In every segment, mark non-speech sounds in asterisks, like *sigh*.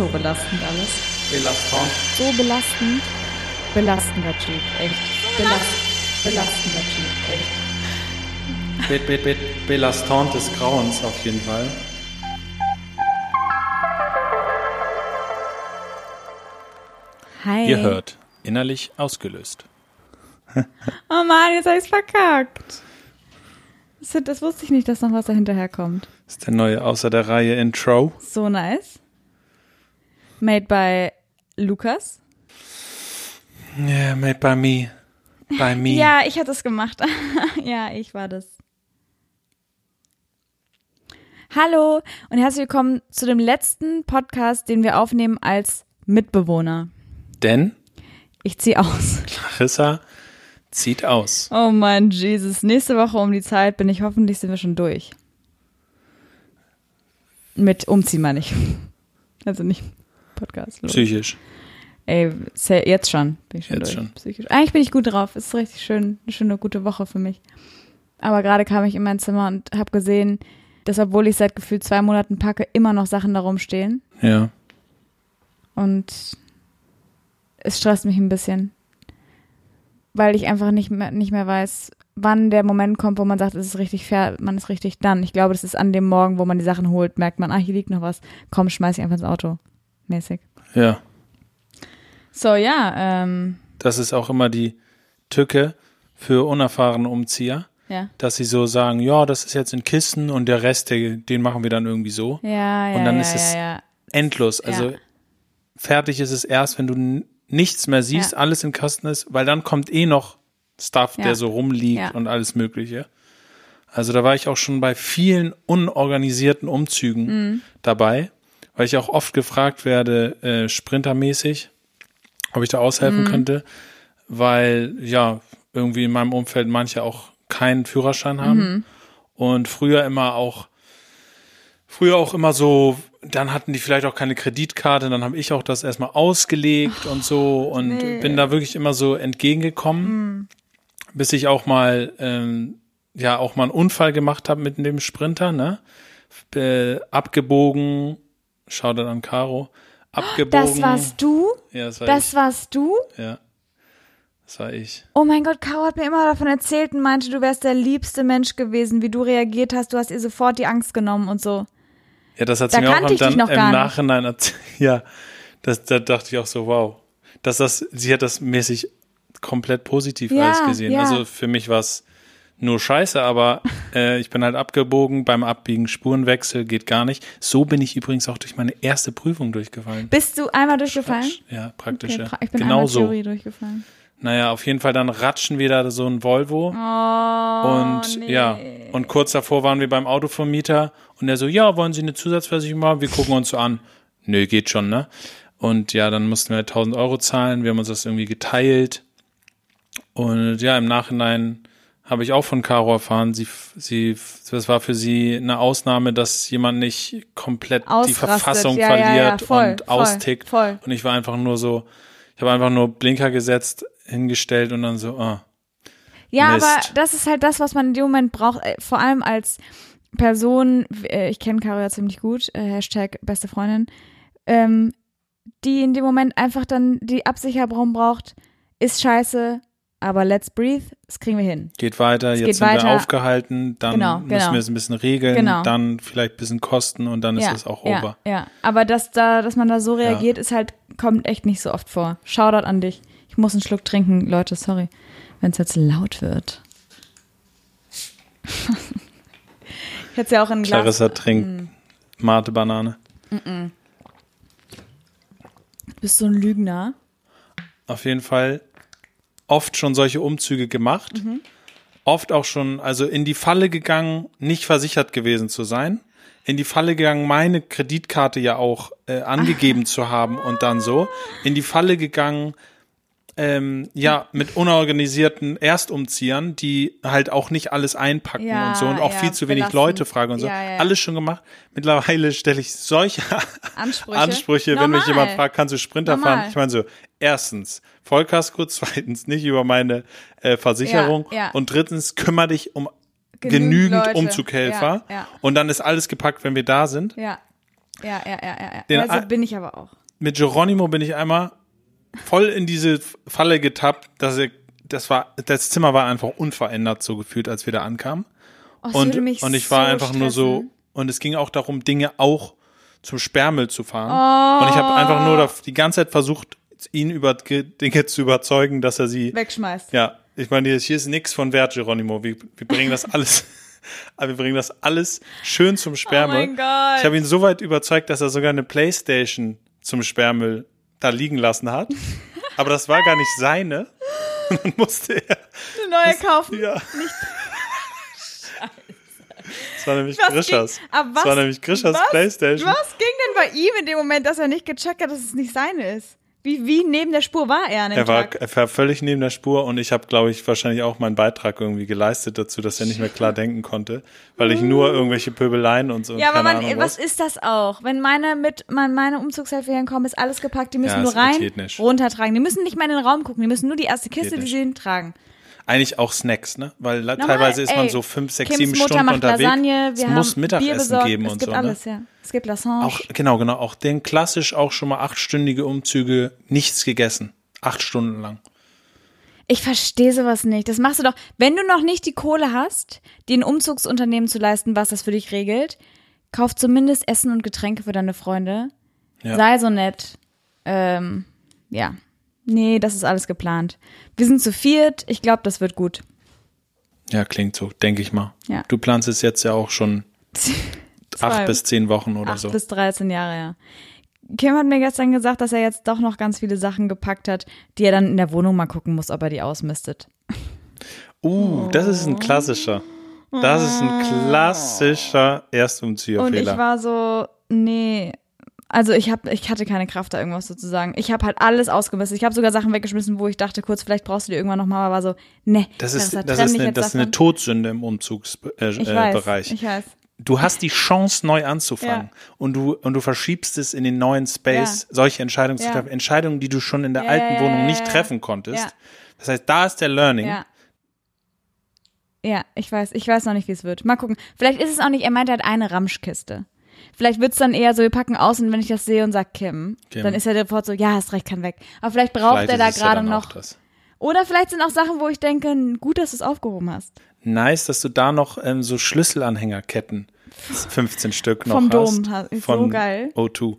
so belastend alles. Belastend. So belastend. Belastender Typ, echt. Belast belastender Typ, echt. Be be be Belastant des Grauens auf jeden Fall. Hi. Ihr hört, innerlich ausgelöst. *laughs* Oh Mann, jetzt hab ich's verkackt. Das, das wusste ich nicht, dass noch was dahinterher kommt. Das ist der neue außer der Reihe Intro. So nice. Made by Lukas. Yeah, made by me. By me. Ja, ich hatte es gemacht. *laughs* ja, ich war das. Hallo und herzlich willkommen zu dem letzten Podcast, den wir aufnehmen als Mitbewohner. Denn Ich ziehe aus. Larissa zieht aus. Oh mein Jesus. Nächste Woche um die Zeit bin ich hoffentlich sind wir schon durch. Mit Umziehen meine ich. *laughs* Also nicht Podcast. los. Psychisch. Ey, sehr- jetzt schon bin ich schon Jetzt durch. schon. Psychisch. Eigentlich bin ich gut drauf. Es ist richtig schön, eine schöne, gute Woche für mich. Aber gerade kam ich in mein Zimmer und habe gesehen, dass obwohl ich seit gefühlt zwei Monaten packe, immer noch Sachen da rumstehen. Ja. Und es stresst mich ein bisschen. Weil ich einfach nicht mehr, nicht mehr weiß, wann der Moment kommt, wo man sagt, es ist richtig fair, man ist richtig dann. Ich glaube, das ist an dem Morgen, wo man die Sachen holt, merkt man, ah, hier liegt noch was. Komm, schmeiß ich einfach ins Auto. Mäßig. Ja. So, ja, ähm, Das ist auch immer die Tücke für unerfahrene Umzieher, ja. dass sie so sagen, ja, das ist jetzt in Kisten und der Rest, den machen wir dann irgendwie so. Ja, ja, Und dann ja, ist es ja. Endlos. Also fertig ist es erst, wenn du nichts mehr siehst, alles im Kasten ist, weil dann kommt eh noch Stuff, der so rumliegt und alles Mögliche. Also da war ich auch schon bei vielen unorganisierten Umzügen Mhm. dabei, weil ich auch oft gefragt werde, äh, sprintermäßig, ob ich da aushelfen Mhm. könnte, weil ja irgendwie in meinem Umfeld manche auch keinen Führerschein haben Mhm. und früher immer auch früher auch immer so, dann hatten die vielleicht auch keine Kreditkarte, dann habe ich auch das erstmal ausgelegt und so und nee. bin da wirklich immer so entgegengekommen, bis ich auch mal ähm, ja auch mal einen Unfall gemacht habe mit dem Sprinter, ne? Äh, abgebogen, schau dann an Caro, abgebogen. Das warst du? Ja, das war Das warst du? ich. Ja. Das war ich. Oh mein Gott, Caro hat mir immer davon erzählt und meinte, du wärst der liebste Mensch gewesen, wie du reagiert hast. Du hast ihr sofort die Angst genommen und so. Ja, das hat Da sie mir auch ich dann im. Nachhinein erzählt. *laughs* Ja, das, da dachte ich auch so, wow. Dass das, sie hat das mäßig komplett positiv Ja, alles gesehen. ja. Also für mich war es nur scheiße, aber äh, ich bin halt abgebogen beim Abbiegen, Spurenwechsel geht gar nicht. So bin ich übrigens auch durch meine erste Prüfung durchgefallen. Bist du einmal durchgefallen? Ja, praktisch. Okay, ja. ich bin genau einmal so. Theorie durchgefallen. Naja, auf jeden Fall dann ratschen wir da so ein Volvo. Oh, Und nee. ja, und kurz davor waren wir beim Autovermieter und der so, ja, wollen Sie eine Zusatzversicherung machen? Wir gucken uns so an. Nö, geht schon, ne? Und ja, dann mussten wir 1000 Euro zahlen. Wir haben uns das irgendwie geteilt. Und ja, im Nachhinein habe ich auch von Caro erfahren, sie, sie, das war für sie eine Ausnahme, dass jemand nicht komplett die Ausrastet. Verfassung Ja, ja, ja, verliert voll, und voll, austickt. voll. Und ich war einfach nur so, ich habe einfach nur Blinker gesetzt, hingestellt und dann so, ah, Ja, Mist. aber das ist halt das, was man in dem Moment braucht. äh, Vor allem als Person, äh, ich kenne Caro ja ziemlich gut, äh, Hashtag beste Freundin, ähm, die in dem Moment einfach dann die Absicherung braucht, ist scheiße, aber let's breathe, das kriegen wir hin. geht weiter, Es jetzt geht sind wir weiter. aufgehalten, dann Genau, müssen genau. wir es ein bisschen regeln, Genau. dann vielleicht ein bisschen kosten und dann ist ja, es auch ja, over. Ja, aber dass da, dass man da so reagiert, ist halt, kommt echt nicht so oft vor. Shoutout an dich. Ich muss einen Schluck trinken, Leute, sorry, wenn es jetzt laut wird. *laughs* ich hätte ja auch in ein Glas. Clarissa trinkt Mm. Mate Banane. Du bist so ein Lügner. Auf jeden Fall oft schon solche Umzüge gemacht. Mhm. Oft auch schon, also in die Falle gegangen, nicht versichert gewesen zu sein. In die Falle gegangen, meine Kreditkarte ja auch äh, angegeben *laughs* zu haben und dann so. In die Falle gegangen, ähm, ja, mit unorganisierten Erstumziehern, die halt auch nicht alles einpacken Ja, und so und auch ja, viel zu wenig. Leute fragen und so. Ja. Alles schon gemacht. Mittlerweile stelle ich solche *laughs* Ansprüche. Ansprüche, wenn mich jemand fragt, kannst du Sprinter Normal. fahren? Ich meine so, erstens Vollkasko, *laughs* zweitens nicht über meine äh, Versicherung und drittens kümmere dich um Genügend genügend. Umzughelfer und dann ist alles gepackt, wenn wir da sind. Ja. Ja, ja, ja, ja. ja. Den also bin ich aber auch. Mit Geronimo bin ich einmal voll in diese Falle getappt, dass er, das war, das Zimmer war einfach unverändert so gefühlt, als wir da ankamen. Oh, Und, und ich war so einfach nur so, stressen. und es ging auch darum, Dinge auch zum Sperrmüll zu fahren. Und ich habe einfach nur da, die ganze Zeit versucht, ihn über Dinge zu überzeugen, dass er sie Wegschmeißt. Ja, ich meine, hier ist nichts von Wert, Geronimo. Wir, wir bringen das *laughs* alles, aber wir bringen das alles schön zum Sperrmüll. Oh mein Gott. Ich habe ihn so weit überzeugt, dass er sogar eine Playstation zum Sperrmüll da liegen lassen hat. Aber das war gar nicht seine. Und *laughs* dann musste er, Eine neue kaufen. ja. *laughs* Das war nämlich Was Grischers. ging- aber Das war nämlich Grischers was- Playstation. Was ging denn bei ihm in dem Moment, dass er nicht gecheckt hat, dass es nicht seine ist? Wie, wie neben der Spur war er an dem Er war, Tag? er war völlig neben der Spur und ich habe, glaube ich, wahrscheinlich auch meinen Beitrag irgendwie geleistet dazu, dass er nicht mehr klar denken konnte, weil ich nur irgendwelche Pöbeleien und so. Ja, aber keine man, Ahnung was ist das auch? Wenn meine mit mein, meine Umzugshelfer hinkommen, ist alles gepackt, die müssen Ja, nur rein, runtertragen. Die müssen nicht mal in den Raum gucken, die müssen nur die erste Kiste, die sie hintragen. Eigentlich auch Snacks, ne? Weil Normal, teilweise ist man ey, so fünf, sechs, Kims sieben Mutter Stunden unterwegs. Lasagne, es muss Mittagessen besorgt, geben es und gibt so. alles, Ne? ja. Es gibt Lasagne. Auch, genau, genau. Auch den klassisch auch schon mal achtstündige Umzüge, nichts gegessen. Acht Stunden lang. Ich verstehe sowas nicht. Das machst du doch, wenn du noch nicht die Kohle hast, dir ein Umzugsunternehmen zu leisten, was das für dich regelt, kauf zumindest Essen und Getränke für deine Freunde. Ja. Sei so nett. Ähm, ja. Nee, das ist alles geplant. Wir sind zu viert. Ich glaube, das wird gut. Ja, klingt so, denke ich mal. Ja. Du planst es jetzt ja auch schon *laughs* acht bis zehn Wochen oder Acht so. bis 13 Jahre, ja. Kim hat mir gestern gesagt, dass er jetzt doch noch ganz viele Sachen gepackt hat, die er dann in der Wohnung mal gucken muss, ob er die ausmistet. Uh, das ist ein klassischer. Das ist ein klassischer Und ich Erstumzieherfehler. war so, nee. Also ich hab, ich hatte keine Kraft, da irgendwas so zu sagen. Ich habe halt alles ausgemistet. Ich habe sogar Sachen weggeschmissen, wo ich dachte, kurz, vielleicht brauchst du die irgendwann nochmal, aber war so, nee. Das ist, das ist, eine, das ist eine. Todsünde im Umzugsbereich. Ich Äh, weiß, ich weiß. Du hast die Chance, neu anzufangen. Ja. Und, du, und du verschiebst es in den neuen Space, Ja. solche Entscheidungen zu Ja. treffen. Entscheidungen, die du schon in der alten Wohnung nicht treffen konntest. Das heißt, da ist der Learning. Ja. Ja, ich weiß, ich weiß noch nicht, wie es wird. Mal gucken. Vielleicht ist es auch nicht, er meinte, er hat eine Ramschkiste. Vielleicht wird's dann eher so, wir packen aus und wenn ich das sehe und sag Kim, Kim. dann ist er sofort so, ja, hast recht, kann weg. Aber vielleicht braucht Vielleicht er da es ja gerade auch noch. Oder vielleicht sind auch Sachen, wo ich denke, gut, dass du es aufgehoben hast. Nice, dass du da noch ähm, so Schlüsselanhängerketten, 15 Stück noch Vom hast. Dom, ha- ist von so geil. O2.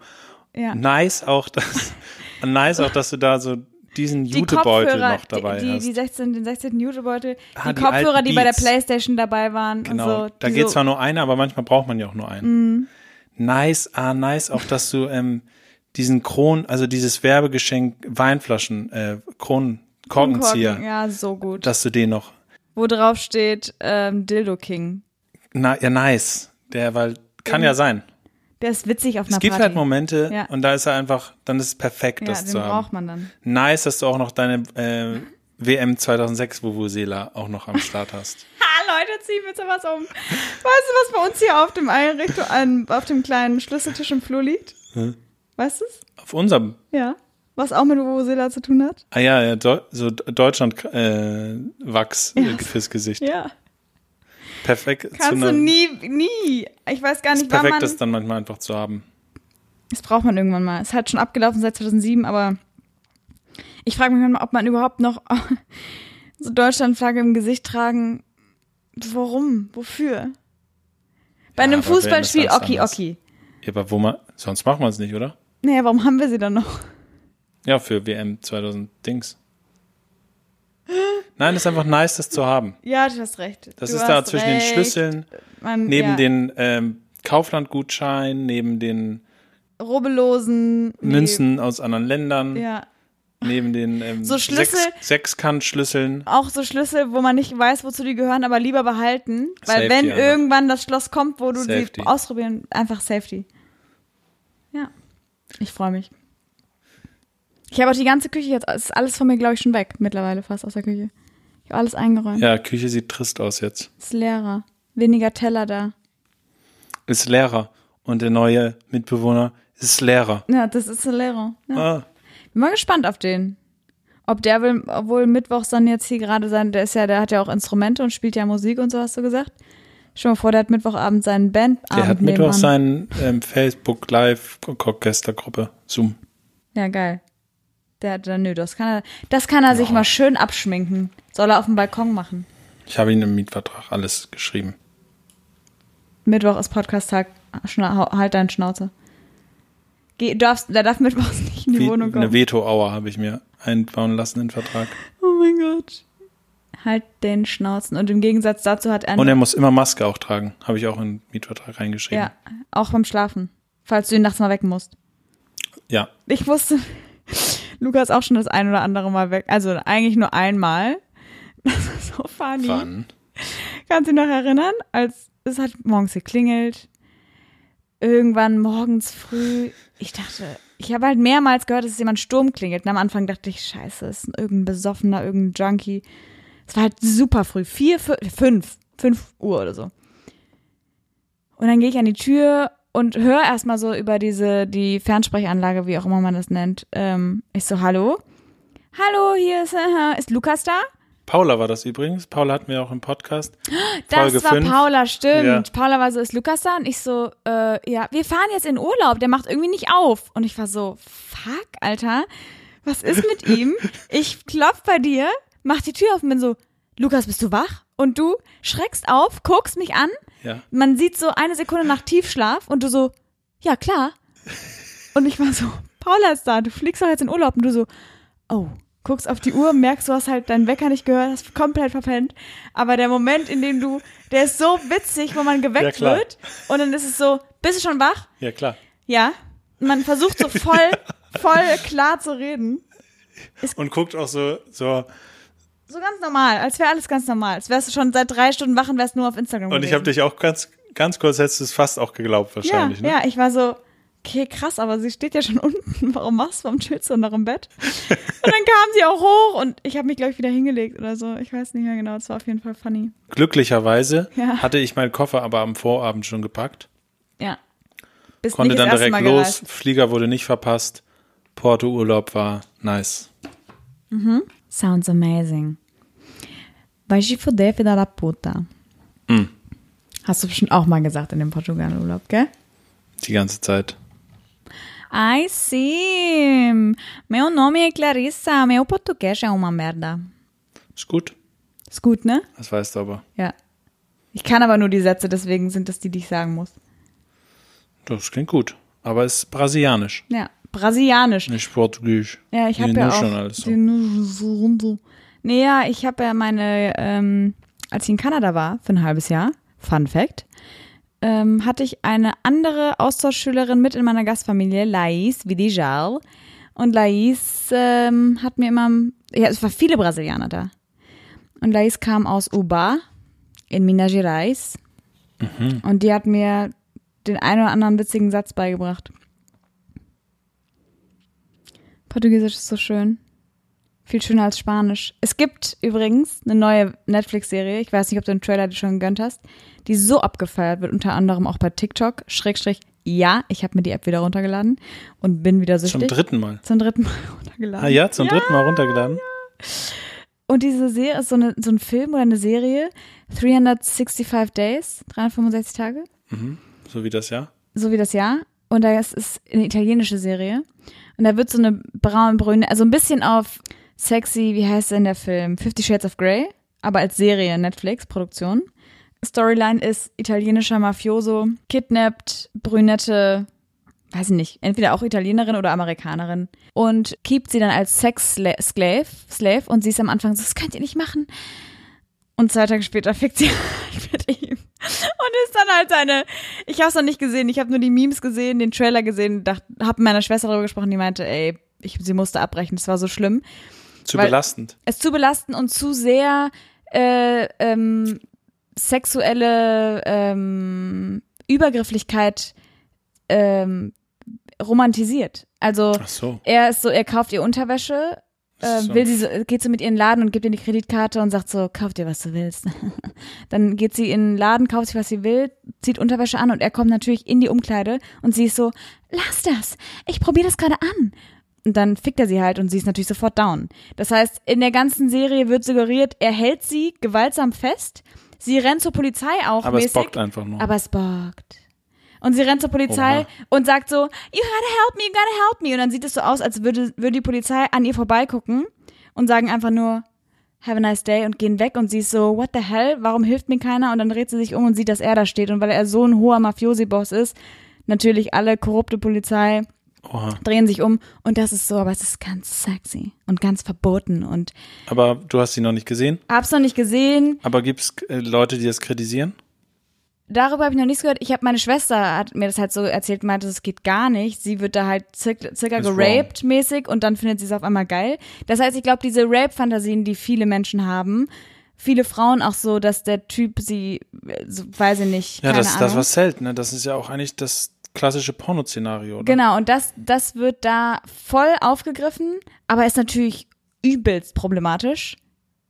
Ja. Nice auch, dass, *laughs* nice auch, dass du da so diesen Die Jutebeutel noch dabei die, die, hast. die 16, den 16. Jutebeutel, Ah, die, die Kopfhörer, die bei der. Playstation dabei waren. Genau, und so, da geht so, zwar nur einer, aber manchmal braucht man ja auch nur einen. Nice, ah, nice auch, dass du ähm, diesen Kron, also dieses Werbegeschenk Weinflaschen, äh, Kronen, Korkenzieher, Korken, Ja, so gut. dass du den noch, Wo drauf steht, ähm, Dildo King. na, ja, nice, der, weil, kann ja sein. Der ist witzig auf einer Es gibt Party. halt Momente Ja. und da ist er einfach, dann ist es perfekt, ja, das den zu haben. braucht man dann. Nice, dass du auch noch deine äh, WM 2006 Vuvuzela auch noch am Start hast. Ha, Leute, ziehen wir sowas um. Weißt du, was bei uns hier auf dem Einrichtung, auf dem kleinen Schlüsseltisch im Flur liegt? Weißt du es? Auf unserem, Ja. Was auch mit Vuvuzela zu tun hat? ah ja, ja so Deutschland äh, Wachs äh, fürs Gesicht. Ja. Perfekt. Kannst du nie, nie. Ich weiß gar ist nicht, wann perfekt, das dann manchmal einfach zu haben. Das braucht man irgendwann mal. Es hat schon abgelaufen seit 2007, aber ich frage mich manchmal, ob man überhaupt noch *laughs* so Deutschlandflagge im Gesicht tragen. Warum? Wofür? Bei einem Fußballspiel, okay, anders. okay. Ja, aber wo man, sonst macht man es nicht, oder? Naja, warum haben wir sie dann noch? Ja, für WM 2000 Dings. Nein, es ist einfach nice, das zu haben. Ja, du hast recht. Das du ist da zwischen recht. den Schlüsseln, Man, neben ja, den ähm, Kauflandgutschein, neben den Rubbellosen Münzen aus anderen Ländern, Nee, ja. Neben den ähm, So Schlüssel- Sechs, Sechskantschlüsseln. Auch so Schlüssel, wo man nicht weiß, wozu die gehören, aber lieber behalten. Weil Safety wenn einfach. irgendwann das Schloss kommt, wo du Safety. sie ausprobieren, einfach Safety. Ja. Ich freue mich. Ich habe auch die ganze Küche jetzt, ist alles von mir, glaube ich, schon weg, mittlerweile fast aus der Küche. Ich habe alles eingeräumt. Ja, Küche sieht trist aus jetzt. Ist leerer. Weniger Teller da. Ist Lehrer. Und der neue Mitbewohner ist Lehrer. Ja, das ist leerer. Ja. Ah, Bin mal gespannt auf den. Ob der will, obwohl Mittwochs dann jetzt hier gerade sein, der ist ja, der hat ja auch Instrumente und spielt ja Musik und so, hast du gesagt. Schon mal vor, der hat Mittwochabend seinen Bandabend Der hat Mittwoch seinen ähm, Facebook Live Orchestergruppe Zoom. Ja, geil. Der hat dann, nö, das kann er, das kann er sich mal schön abschminken. Soll er auf dem Balkon machen. Ich habe ihn im Mietvertrag alles geschrieben. Mittwoch ist Podcast-Tag. Halt deinen Schnauze. Geh, darfst, der darf mittwochs *laughs* nicht in die Wie, Wohnung kommen. eine Veto-Hour habe ich mir einbauen lassen in den Vertrag. oh mein Gott. Halt den Schnauzen. Und im Gegensatz dazu hat er, Und er muss immer Maske auch tragen. Habe ich auch in den Mietvertrag reingeschrieben. ja, auch beim Schlafen. Falls du ihn nachts mal wecken musst. Ja. Ich wusste, *laughs* Lukas auch schon das ein oder andere Mal weg. Also eigentlich nur einmal. *laughs* Das ist so funny. Wann? Kannst du dich noch erinnern, als es hat morgens geklingelt? Irgendwann morgens früh. Ich dachte, ich habe halt mehrmals gehört, dass jemand Sturm klingelt. Und am Anfang dachte ich, scheiße, ist irgendein Besoffener, irgendein Junkie. Es war halt super früh. Vier, fü- fünf, fünf Uhr oder so. Und dann gehe ich an die Tür und höre erstmal so über diese, die Fernsprechanlage, wie auch immer man das nennt. Ähm, ich so, hallo? Hallo, hier ist, äh, ist Lukas da? Paula war das übrigens. Paula hatten wir auch im Podcast. Das Folge war fünf. Paula, stimmt. Ja. Paula war so, ist Lukas da? Und ich so, äh, ja, wir fahren jetzt in Urlaub, der macht irgendwie nicht auf. Und ich war so, fuck, Alter, was ist mit *laughs* ihm? Ich klopf bei dir, mach die Tür auf und bin so, Lukas, bist du wach? Und du schreckst auf, guckst mich an, Ja. man sieht so eine Sekunde nach Tiefschlaf und du so, ja, klar. *laughs* Und ich war so, Paula ist da, du fliegst doch jetzt in Urlaub. Und du so, oh, guckst auf die Uhr, merkst, du hast halt deinen Wecker nicht gehört, hast komplett verpennt. Aber der Moment, in dem du, der ist so witzig, wo man Ja, geweckt klar. wird. Und dann ist es so, bist du schon wach? Ja, klar. Ja. Man versucht so voll, *laughs* voll klar zu reden. Und guckt auch so, so. So ganz normal, als wäre alles ganz normal. Als wärst du schon seit drei Stunden wach und wärst nur auf Instagram Und ich habe gewesen. dich auch ganz, ganz kurz hättest du es fast auch geglaubt wahrscheinlich. ja, ne? ja, ich war so, okay, krass, aber sie steht ja schon *laughs* unten. Warum machst du? Warum chillst du noch im Bett? Und dann kam sie auch hoch und ich habe mich, glaube ich, wieder hingelegt oder so. Ich weiß nicht mehr genau. Es war auf jeden Fall funny. Glücklicherweise Ja. hatte ich meinen Koffer aber am Vorabend schon gepackt. Ja. Bist Konnte dann direkt los. gereist. Flieger wurde nicht verpasst. Porto-Urlaub war nice. Sounds amazing. Vai te fuder, filha da puta. Mm. Hast du bestimmt auch mal gesagt in dem Portugal-Urlaub, gell? Die ganze Zeit. Ai, sim. Meu nome é Clarissa. Meu português é uma merda. Ist gut. Ist gut, ne? Das weißt du aber. Ja. Ich kann aber nur die Sätze, deswegen sind das die, die ich sagen muss. Das klingt gut. Aber es ist brasilianisch, Ja. Brasilianisch. nicht portugiesisch. Ja, ich habe ja auch. schon alles so. Nee, ja, ich habe ja meine, ähm, als ich in Kanada war, für ein halbes Jahr, Fun Fact, ähm, hatte ich eine andere Austauschschülerin mit in meiner Gastfamilie, Laís Vidijal. Und Laís ähm, hat mir immer, ja, es waren viele Brasilianer da. Und Laís kam aus Uba in Minas Gerais. Mhm. Und die hat mir den einen oder anderen witzigen Satz beigebracht. Portugiesisch ist so schön. Viel schöner als Spanisch. Es gibt übrigens eine neue Netflix-Serie, ich weiß nicht, ob du den Trailer dir schon gegönnt hast, die so abgefeiert wird, unter anderem auch bei TikTok. Schrägstrich, ja, ich habe mir die App wieder runtergeladen und bin wieder Zum süchtig. dritten Mal. Zum dritten Mal *laughs* runtergeladen. Ah ja, zum dritten Mal runtergeladen. Und diese Serie ist so, eine, so ein Film oder eine Serie, 365 Days, 365 Tage, So wie das Jahr. so wie das Jahr. Und das ist eine italienische Serie. Und da wird so eine braun-brüne, also ein bisschen auf sexy, wie heißt denn der Film? Fifty Shades of Grey, aber als Serie, Netflix-Produktion. Storyline ist italienischer Mafioso, kidnappt, brünette, weiß ich nicht, entweder auch Italienerin oder Amerikanerin und keept sie dann als Sex-Slave Slave, und sie ist am Anfang so, das könnt ihr nicht machen. Und zwei Tage später *laughs* fickt sie halt mit ihm. Und ist dann halt seine, ich habe es noch nicht gesehen, ich habe nur die Memes gesehen, den Trailer gesehen, dachte, habe mit meiner Schwester darüber gesprochen, die meinte, ey, ich, sie musste abbrechen, das war so schlimm. Zu Weil- belastend. Es zu belastend und zu sehr äh, ähm, sexuelle ähm, Übergrifflichkeit ähm, romantisiert. Also so. er ist so, er kauft ihr Unterwäsche, äh, will sie so, geht so mit ihr in den Laden und gibt ihr die Kreditkarte und sagt so, kauf dir, was du willst. *laughs* Dann geht sie in den Laden, kauft sich, was sie will, zieht Unterwäsche an und er kommt natürlich in die Umkleide und sie ist so, lass das, ich probiere das gerade an. Und dann fickt er sie halt und sie ist natürlich sofort down. Das heißt, in der ganzen Serie wird suggeriert, er hält sie gewaltsam fest, sie rennt zur Polizei auch Aber es mäßig. bockt einfach nur. Aber es bockt. Und sie rennt zur Polizei Oha. und sagt so, you gotta help me, you gotta help me. Und dann sieht es so aus, als würde, würde die Polizei an ihr vorbeigucken und sagen einfach nur, have a nice day und gehen weg und sie ist so, what the hell, warum hilft mir keiner? Und dann dreht sie sich um und sieht, dass er da steht. Und weil er so ein hoher Mafiosi-Boss ist, natürlich alle korrupte Polizei Oha. drehen sich um und das ist so, aber es ist ganz sexy und ganz verboten und Aber du hast sie noch nicht gesehen? hab's noch nicht gesehen. Aber gibt es äh, Leute, die das kritisieren? Darüber habe ich noch nichts gehört. Ich habe meine Schwester hat mir das halt so erzählt, meinte, es geht gar nicht. Sie wird da halt circa, geraped mäßig und dann findet sie es auf einmal geil. Das heißt, ich glaube, diese Rape-Fantasien, die viele Menschen haben, viele Frauen auch so, dass der Typ sie, äh, so, weiß ich nicht, Ja, das ist Ahnung. das, was zählt, ne? Das ist ja auch eigentlich das klassische Porno-Szenario, oder? Genau, und das, das wird da voll aufgegriffen, aber ist natürlich übelst problematisch,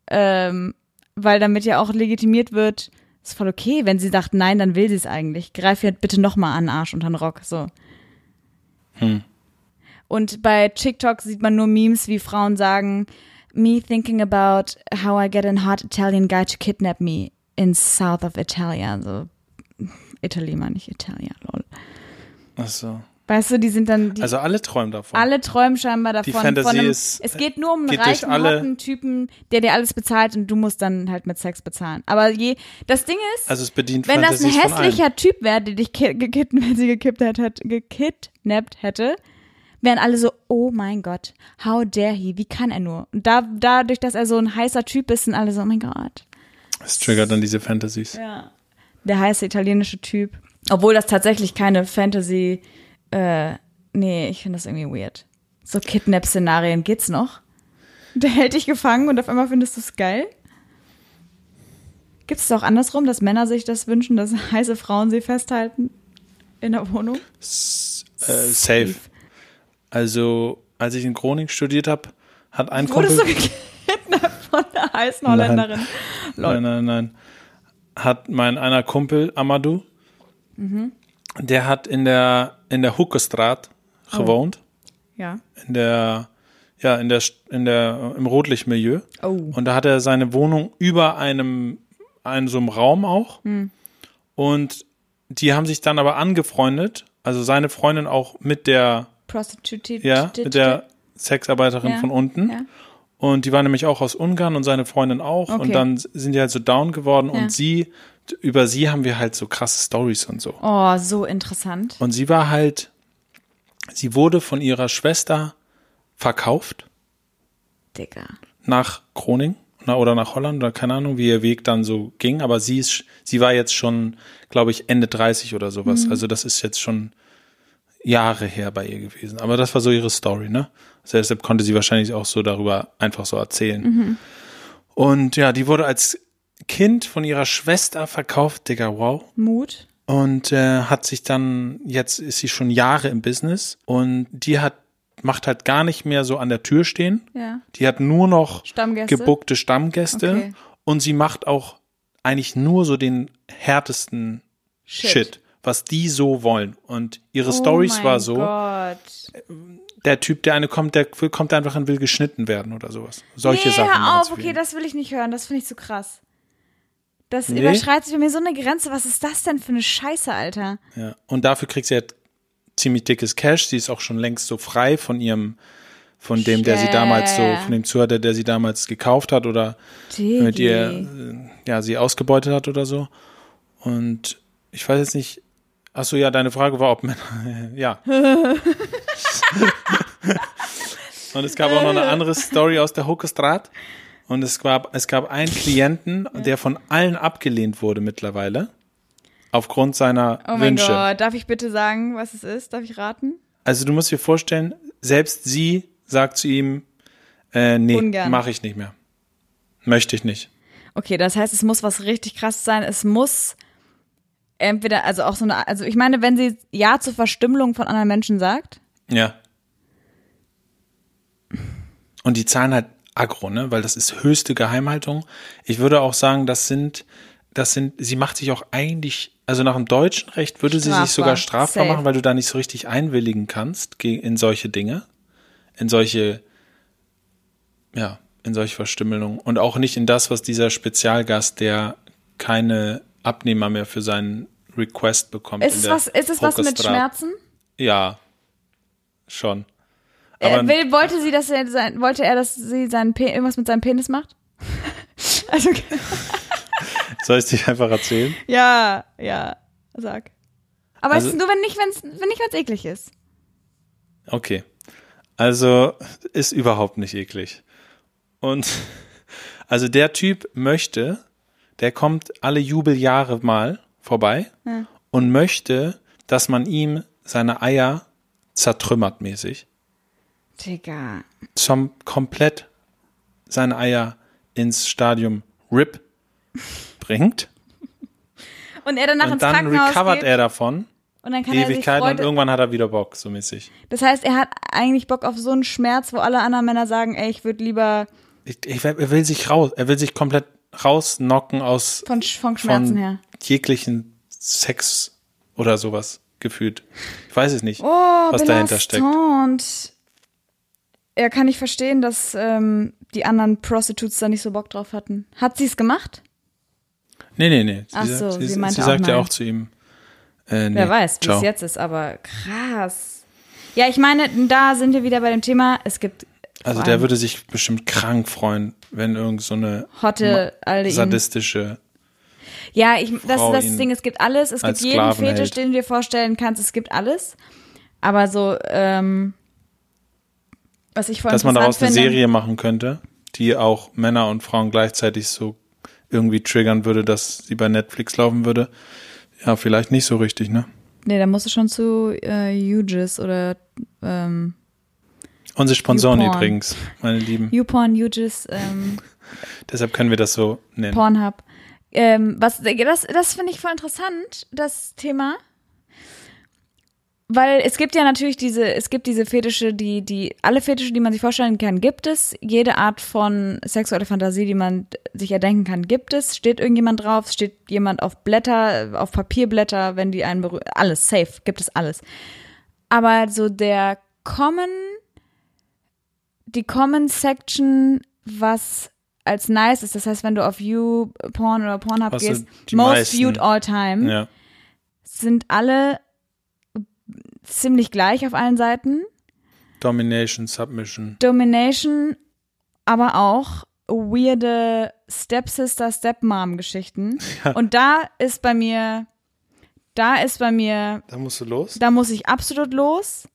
ähm, weil damit ja auch legitimiert wird, ist voll okay, wenn sie sagt, nein, dann will sie es eigentlich. Greif ihr bitte nochmal an Arsch unter den Rock, so. Hm. Und bei TikTok sieht man nur Memes, wie Frauen sagen, me thinking about how I get a hot Italian guy to kidnap me in south of Italia, so Italy meine ich, Italia, lol. Ach so. Weißt du, die sind dann, die, Also alle träumen davon. alle träumen scheinbar davon. Die Fantasie einem, ist- es geht nur um einen reichen, alle- Typen, der dir alles bezahlt und du musst dann halt mit Sex bezahlen. Aber je, das Ding ist, also es bedient wenn das ein hässlicher Typ wäre, der dich ki- gekidnappt, *laughs* wenn sie gekidnappt, hat, gekidnappt hätte, wären alle so, oh mein Gott, how dare he, wie kann er nur? Und da, dadurch, dass er so ein heißer Typ ist, sind alle so, oh mein Gott. Es triggert dann diese Fantasies. Ja. Der heiße italienische Typ. Obwohl das tatsächlich keine Fantasy, äh, nee, ich finde das irgendwie weird. So Kidnap-Szenarien geht's noch? Der hält dich gefangen und auf einmal findest du es geil? Gibt es auch andersrum, dass Männer sich das wünschen, dass *laughs* heiße Frauen sie festhalten in der Wohnung? S äh, safe. Also, als ich in Groningen studiert habe, hat ein Wurdest du Kumpel. gekidnappt von der heißen Holländerin? Lol. Nein, nein, nein. Hat mein einer Kumpel, Amadou, Mhm. der hat in der, in der Hoekestraat Oh. gewohnt. Ja. In der, ja, in der, in der, im Rotlichtmilieu. Oh. Und da hat er seine Wohnung über einem, einem so einem Raum auch. Hm. Und die haben sich dann aber angefreundet, also seine Freundin auch mit der, Prostitute. ja, mit der Sexarbeiterin Ja, von unten. Ja. Und die war nämlich auch aus Ungarn und seine Freundin auch. Okay. Und dann sind die halt so down geworden Ja. und sie, über sie haben wir halt so krasse Stories und so. Oh, so interessant. Und sie war halt, sie wurde von ihrer Schwester verkauft Digga. nach Groningen oder nach Holland oder keine Ahnung, wie ihr Weg dann so ging. Aber sie ist, sie war jetzt schon, glaube ich, Ende 30 oder sowas. Mhm. Also das ist jetzt schon Jahre her bei ihr gewesen. Aber das war so ihre Story, ne? Also deshalb konnte sie wahrscheinlich auch so darüber einfach so erzählen. Mhm. Und ja, die wurde als Kind von ihrer Schwester verkauft, Digga, wow. Mut. Und äh, hat sich dann, jetzt ist sie schon Jahre im Business und die hat, macht halt gar nicht mehr so an der Tür stehen. Ja. Die hat nur noch Stammgäste. gebuckte Stammgäste Okay. und sie macht auch eigentlich nur so den härtesten Shit, was die so wollen. Und ihre Stories oh mein war so, Gott. der Typ, der eine kommt, der kommt einfach und will geschnitten werden oder sowas. Solche nee, Sachen. Hör auf, okay, das will ich nicht hören. Das finde ich zu krass. Das Nee. überschreitet sich bei mir so eine Grenze. Was ist das denn für eine Scheiße, Alter? ja. Und dafür kriegt sie halt ziemlich dickes Cash. Sie ist auch schon längst so frei von ihrem, von dem, der sie damals so, von dem Zuhörer, der sie damals gekauft hat oder mit ihr, äh, ja, sie ausgebeutet hat oder so. Und ich weiß jetzt nicht, ach so, ja, deine Frage war, ob *laughs* Männer, ja. *laughs* Und es gab auch noch eine andere Story aus der Hokestraat. Und es gab, es gab einen Klienten, der von allen abgelehnt wurde mittlerweile. Aufgrund seiner Oh mein Wünsche. Gott, darf ich bitte sagen, was es ist? Darf ich raten? Also du musst dir vorstellen, selbst sie sagt zu ihm, äh, nee, mache ich nicht mehr. Möchte ich nicht. Okay, das heißt, es muss was richtig krass sein. Es muss entweder, also auch so eine, also ich meine, wenn sie Ja zur Verstümmelung von anderen Menschen sagt, Ja. Und die zahlen halt aggro, ne? Weil das ist höchste Geheimhaltung. Ich würde auch sagen, das sind, das sind, sie macht sich auch eigentlich, also nach dem deutschen Recht würde sie sich Strafbar. sogar strafbar Safe. machen, weil du da nicht so richtig einwilligen kannst in solche Dinge, in solche, ja, in solche Verstümmelungen und auch nicht in das, was dieser Spezialgast, der keine Abnehmer mehr für seinen Request bekommt. Ist es was, ist es was mit Schmerzen? Ja, schon. Er will, wollte sie, dass er sein, wollte er, dass sie seinen Pe irgendwas mit seinem Penis macht? *laughs* also, *laughs* Soll ich es dir einfach erzählen? Ja, ja, sag. Aber Also- es ist nur, wenn nicht, wenn's, wenn nicht, wenn's eklig ist. Okay. Also ist überhaupt nicht eklig. Und *laughs* also der Typ möchte, der kommt alle Jubeljahre mal vorbei Ja. und möchte, dass man ihm seine Eier zertrümmert mäßig, Digga. zum komplett seine Eier ins Stadium RIP bringt *laughs* Und er danach ins und dann Krankenhaus recovert geht er davon und dann kann er Ewigkeiten und irgendwann hat er wieder Bock, so mäßig. Das heißt, er hat eigentlich Bock auf so einen Schmerz, wo alle anderen Männer sagen, ey, ich würde lieber Ich, ich, er will sich raus, er will sich komplett rausnocken aus von, von Schmerzen von her. jeglichen Sex oder sowas gefühlt. Ich weiß es nicht, Oh, was dahinter steckt. Er kann nicht verstehen, dass ähm, die anderen Prostitutes da nicht so Bock drauf hatten. Hat sie es gemacht? Nee, nee, nee. Sie, Ach sagt- so, sie, sie sie, meinte auch sagt ja nein. auch zu ihm. Äh, nee, Wer weiß, wie es jetzt ist, aber krass. Ja, ich meine, da sind wir wieder bei dem Thema, es gibt Also der würde sich bestimmt krank freuen, wenn irgend so eine hotte sadistische. Ja, ich, das ist das Ding, es gibt alles, es gibt jeden Fetisch, hält. den du dir vorstellen kannst, es gibt alles. Aber so, ähm, was ich voll Dass man daraus eine finde, Serie machen könnte, die auch Männer und Frauen gleichzeitig so irgendwie triggern würde, dass sie bei Netflix laufen würde. Ja, vielleicht nicht so richtig, ne? Nee, da musst du schon zu äh, UGIS oder ähm, Unsere Sponsoren YouPorn. übrigens, meine Lieben. YouPorn, UGIS, ähm, *laughs* Deshalb können wir das so nennen. Pornhub. Ähm, was, das das finde ich voll interessant, das Thema. Weil es gibt ja natürlich diese, es gibt diese Fetische, die, die, alle Fetische, die man sich vorstellen kann, gibt es. Jede Art von sexueller Fantasie, die man sich erdenken kann, gibt es. Steht irgendjemand drauf, steht jemand auf Blätter, auf Papierblätter, wenn die einen berühren. Alles, safe, gibt es alles. Aber so der Common, die Common Section, was als nice ist, das heißt, wenn du auf YouPorn oder Pornhub Was gehst, most meisten- viewed all time, Ja. sind alle ziemlich gleich auf allen Seiten. Domination, Submission. Domination, aber auch weirde Stepsister, Stepmom-Geschichten. *laughs* Und da ist bei mir, da ist bei mir, Da musst du los. da muss ich absolut los.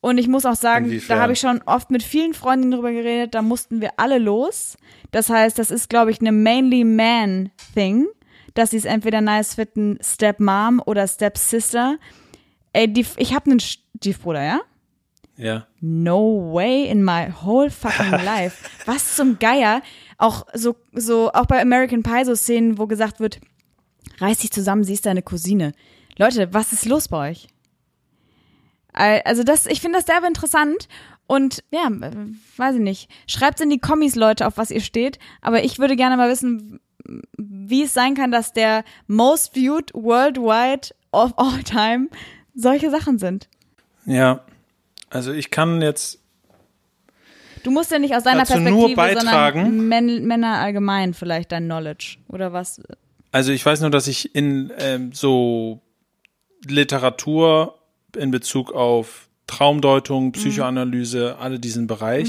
Und ich muss auch sagen, Inwiefern? da habe ich schon oft mit vielen Freundinnen drüber geredet, da mussten wir alle los. Das heißt, das ist, glaube ich, eine mainly man thing, dass sie es entweder nice finden, Stepmom oder Stepsister. Ey, die, ich habe einen Stiefbruder, ja? Ja. No way in my whole fucking *laughs* life. Was zum Geier. Auch so, so, auch bei American Pie so Szenen, wo gesagt wird, reiß dich zusammen, sie ist deine Cousine. Leute, was ist los bei euch? Al- Also das, ich finde das derbe interessant und ja, weiß ich nicht. Schreibt in die Kommis, Leute, auf was ihr steht. Aber ich würde gerne mal wissen, wie es sein kann, dass der most viewed worldwide of all time solche Sachen sind. Ja. Also ich kann jetzt, Du musst ja nicht aus seiner Dazu Perspektive, nur beitragen. sondern Män Männer allgemein vielleicht dein Knowledge oder was? also ich weiß nur, dass ich in ähm, so Literatur in Bezug auf Traumdeutung, Psychoanalyse, alle diesen Bereich,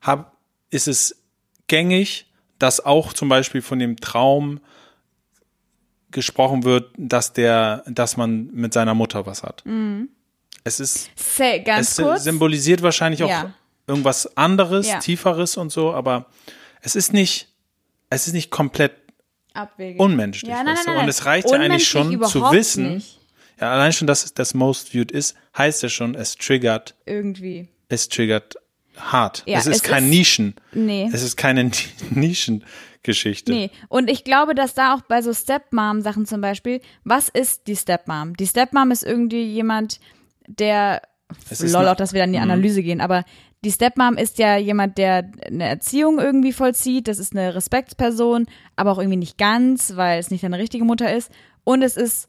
hab, ist es gängig, dass auch zum Beispiel von dem Traum gesprochen wird, dass der, dass man mit seiner Mutter was hat. Es ist Say, ganz es kurz. symbolisiert wahrscheinlich auch Ja. irgendwas anderes, Ja. tieferes und so, aber es ist nicht, es ist nicht komplett Abwegig. unmenschlich. Ja, nein, weißt nein, du? nein. Und es reicht ja eigentlich schon zu wissen, Nicht. ja, allein schon, dass es das Most Viewed ist, heißt ja schon, es triggert, Irgendwie. es triggert hart. Ja, es ist es kein ist- Nischen, Nee. es ist keine *laughs* Nischengeschichte. Nee, und ich glaube, dass da auch bei so Stepmom-Sachen zum Beispiel, was ist die Stepmom? Die Stepmom ist irgendwie jemand, der, Es ist lol, eine- auch, dass wir dann in die Analyse gehen, aber die Stepmom ist ja jemand, der eine Erziehung irgendwie vollzieht, das ist eine Respektsperson, aber auch irgendwie nicht ganz, weil es nicht deine richtige Mutter ist und es ist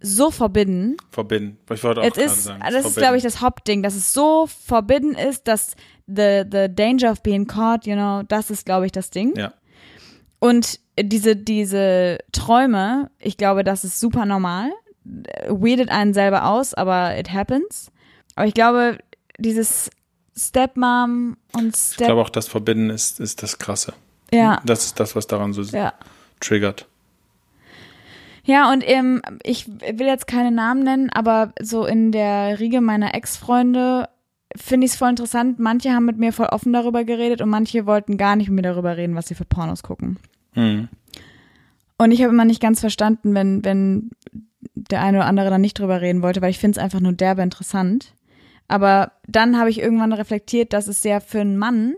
so forbidden, Verbinden. Ich wollte auch es ist, sagen. das ist, forbidden. glaube ich, das Hauptding, dass es so forbidden ist, dass the, the danger of being caught, you know, das ist, glaube ich, das Ding. Ja. Und diese, diese Träume, ich glaube, das ist super normal. Weirdet einen selber aus, aber it happens. Aber ich glaube, dieses Stepmom und Step. Ich glaube auch, das Verbinden ist, ist das Krasse. ja. Das ist das, was daran so Ja. triggert. Ja, und ähm, ich will jetzt keine Namen nennen, aber so in der Riege meiner Ex-Freunde finde ich es voll interessant. Manche haben mit mir voll offen darüber geredet und manche wollten gar nicht mit mir darüber reden, was sie für Pornos gucken. Hm. Und ich habe immer nicht ganz verstanden, wenn, wenn der eine oder andere dann nicht drüber reden wollte, weil ich finde es einfach nur derbe interessant. Aber dann habe ich irgendwann reflektiert, dass es ja für einen Mann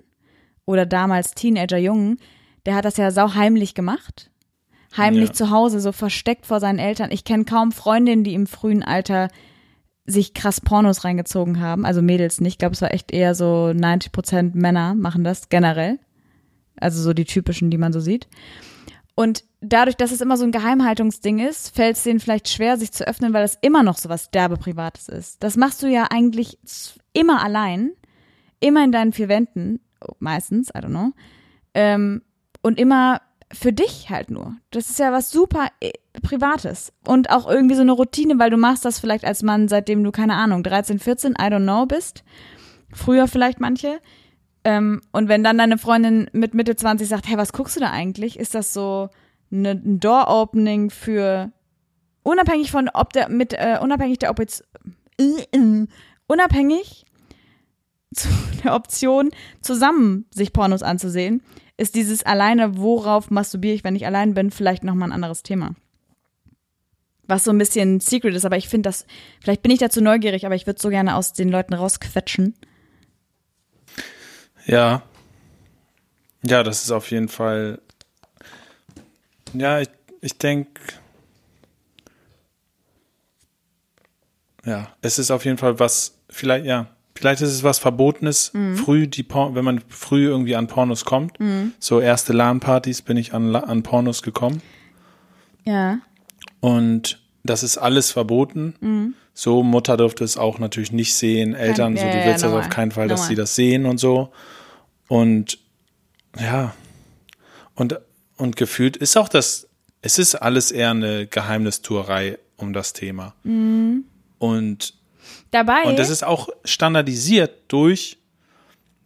oder damals Teenager Jungen, der hat das ja sau heimlich gemacht. Heimlich Ja. zu Hause, so versteckt vor seinen Eltern. Ich kenne kaum Freundinnen, die im frühen Alter sich krass Pornos reingezogen haben. Also Mädels nicht. Ich glaube, es war echt eher so 90% Männer machen das generell. Also so die typischen, die man so sieht. Und dadurch, dass es immer so ein Geheimhaltungsding ist, fällt es denen vielleicht schwer, sich zu öffnen, weil es immer noch so was derbe Privates ist. Das machst du ja eigentlich immer allein, immer in deinen vier Wänden, meistens, I don't know, ähm, und immer für dich halt nur. Das ist ja was super äh, Privates und auch irgendwie so eine Routine, weil du machst das vielleicht als Mann, seitdem du, keine Ahnung, 13, 14, I don't know bist. Früher vielleicht manche. Ähm, und wenn dann deine Freundin mit Mitte 20 sagt, hey, was guckst du da eigentlich? Ist das so eine, ein Door-Opening für unabhängig von ob der mit äh, unabhängig der Option äh, äh, unabhängig zu *laughs* der Option zusammen sich Pornos anzusehen, ist dieses alleine worauf masturbiere ich, wenn ich allein bin, vielleicht noch mal ein anderes Thema. Was so ein bisschen secret ist, aber ich finde das vielleicht bin ich dazu neugierig, aber ich würde so gerne aus den Leuten rausquetschen. Ja. Ja, das ist auf jeden Fall. Ja, ich, ich denke. Ja, es ist auf jeden Fall was, vielleicht, ja, vielleicht ist es was Verbotenes, früh die Por wenn man früh irgendwie an Pornos kommt. So erste LAN-Partys bin ich an, an Pornos gekommen. Ja. Und das ist alles verboten. So, Mutter durfte es auch natürlich nicht sehen, Eltern, so, ja, du ja, willst das normal. auf keinen Fall, dass Normal. sie das sehen und so. Und ja, und, und gefühlt ist auch das, es ist alles eher eine Geheimnistuerei um das Thema. Mhm. Und, Dabei und das ist auch standardisiert durch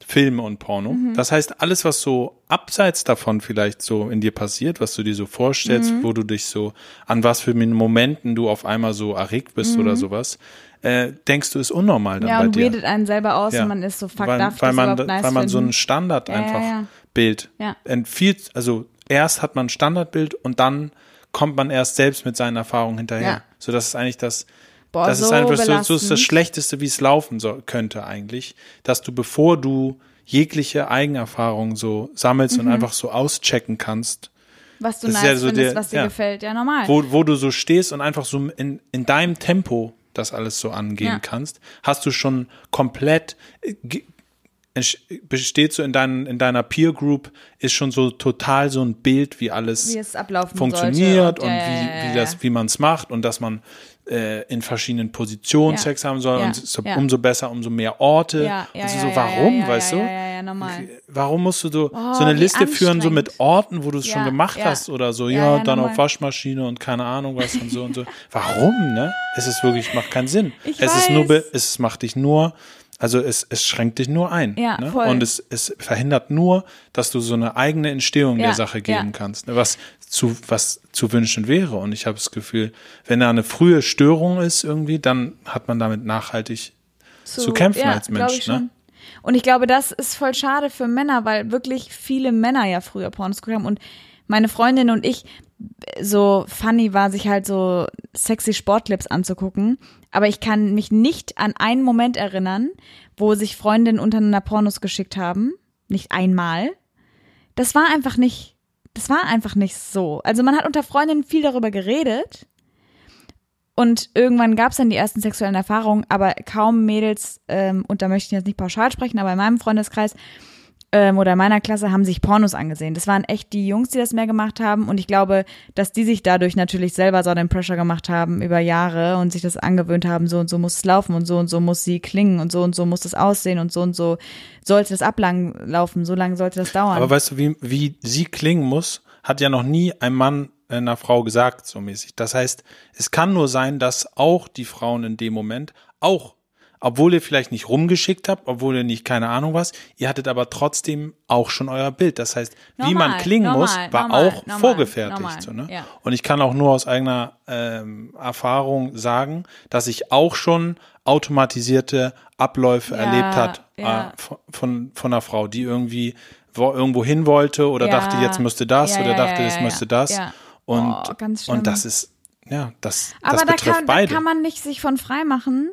Filme und Porno. Mhm. Das heißt, alles, was so abseits davon vielleicht so in dir passiert, was du dir so vorstellst, Mhm. wo du dich so, an was für Momenten du auf einmal so erregt bist oder sowas, äh, denkst du, ist unnormal dann Mhm. ja, bei und dir. weirdet einen selber aus Ja. und man ist so, fuck, weil, darf weil das man, überhaupt nice weil man so ein? Standard Ja, einfach ja, ja. Bild Ja. empfiehlt, also erst hat man ein Standardbild und dann kommt man erst selbst mit seinen Erfahrungen hinterher. Ja. So, das ist eigentlich das, Boah, das ist so einfach so, so ist das Schlechteste, wie es laufen so, könnte eigentlich, dass du, bevor du jegliche Eigenerfahrung so sammelst Mhm. und einfach so auschecken kannst, was du ist nice ja so findest, der- was dir ja. gefällt. Ja, normal. wo, wo du so stehst und einfach so in, in deinem Tempo das alles so angehen Ja. kannst, hast du schon komplett äh, besteht so in, dein, in deiner Peer Group, ist schon so total so ein Bild, wie alles wie funktioniert sollte. und ja, wie, wie das, wie man es macht und dass man äh, in verschiedenen Positionen Ja. Sex haben soll Ja. und so, umso besser, umso mehr Orte. Ja, ja, also so, warum, weißt du? Ja, ja, ja, normal. Warum musst du so, Oh, so eine Liste führen, so mit. Orten, wo du es schon gemacht hast oder so, Ja, dann normal. auf Waschmaschine und keine Ahnung was und so und so. *laughs* Warum, ne? Es ist wirklich, macht keinen Sinn. Ich es ist nur, weiß. es macht dich nur, also es, es schränkt dich nur ein. Ja, ne? Und es, es verhindert nur, dass du so eine eigene Entstehung Ja, der Sache geben ja. kannst, ne? was zu, was zu wünschen wäre. Und ich habe das Gefühl, wenn da eine frühe Störung ist irgendwie, dann hat man damit nachhaltig zu kämpfen als glaub Mensch, ne? Und ich glaube, das ist voll schade für Männer, weil wirklich viele Männer ja früher Pornos geguckt haben und meine Freundin und ich so funny war, sich halt so sexy Sportclips anzugucken. Aber ich kann mich nicht an einen Moment erinnern, wo sich Freundinnen untereinander Pornos geschickt haben. Nicht einmal. Das war einfach nicht, das war einfach nicht so. Also man hat unter Freundinnen viel darüber geredet. Und irgendwann gab es dann die ersten sexuellen Erfahrungen, aber kaum Mädels, ähm, und da möchte ich jetzt nicht pauschal sprechen, aber in meinem Freundeskreis ähm, oder in meiner Klasse haben sich Pornos angesehen. Das waren echt die Jungs, die das mehr gemacht haben. Und ich glaube, dass die sich dadurch natürlich selber so den Pressure gemacht haben über Jahre und sich das angewöhnt haben, so und so muss es laufen und so und so muss sie klingen und so und so muss es aussehen und so und so sollte das ablang laufen, so lange sollte das dauern. Aber weißt du, wie, wie sie klingen muss, hat ja noch nie ein Mann einer Frau gesagt, so mäßig. Das heißt, es kann nur sein, dass auch die Frauen in dem Moment auch obwohl ihr vielleicht nicht rumgeschickt habt, obwohl ihr nicht keine Ahnung was, ihr hattet aber trotzdem auch schon euer Bild. Das heißt, normal, wie man klingen normal, muss, war normal, auch vorgefertigt. So, ne? Ja. Und ich kann auch nur aus eigener ähm, Erfahrung sagen, dass ich auch schon automatisierte Abläufe ja, erlebt hat ja. äh, von, von einer Frau, die irgendwie wo, irgendwo hin wollte oder dachte, jetzt müsste das oder dachte, jetzt müsste das. Und, oh, und das ist, ja, das, aber das da betrifft kann, beide. Da kann man nicht sich von frei machen.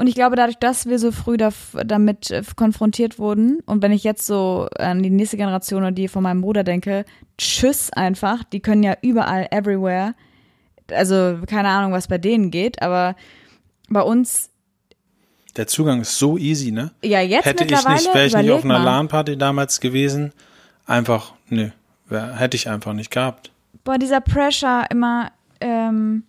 Und ich glaube, dadurch, dass wir so früh da, damit äh, konfrontiert wurden, und wenn ich jetzt so an die nächste Generation oder die von meinem Bruder denke, tschüss einfach, die können ja überall, everywhere. Also keine Ahnung, was bei denen geht, aber bei uns. Der Zugang ist so easy, ne? Ja, jetzt Hätte ich nicht, wäre ich nicht auf einer LAN-Party damals gewesen, einfach, nö, hätte ich einfach nicht gehabt. Boah, dieser Pressure immer, ähm,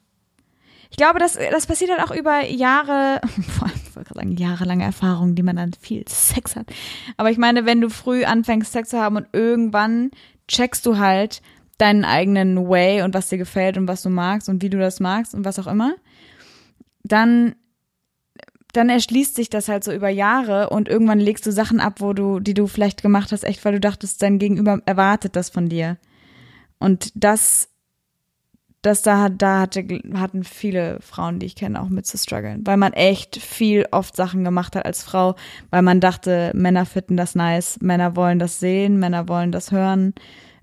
ich glaube, das, das passiert halt auch über Jahre, *laughs* vor allem, ich wollte gerade sagen, jahrelange Erfahrung, die man dann viel Sex hat. Aber ich meine, wenn du früh anfängst, Sex zu haben und irgendwann checkst du halt deinen eigenen Way und was dir gefällt und was du magst und wie du das magst und was auch immer, dann dann erschließt sich das halt so über Jahre und irgendwann legst du Sachen ab, wo du, die du vielleicht gemacht hast, echt, weil du dachtest, dein Gegenüber erwartet das von dir. Und das dass da, da hatte, hatten viele Frauen, die ich kenne, auch mit zu strugglen, weil man echt viel oft Sachen gemacht hat als Frau, weil man dachte, Männer finden das nice, Männer wollen das sehen, Männer wollen das hören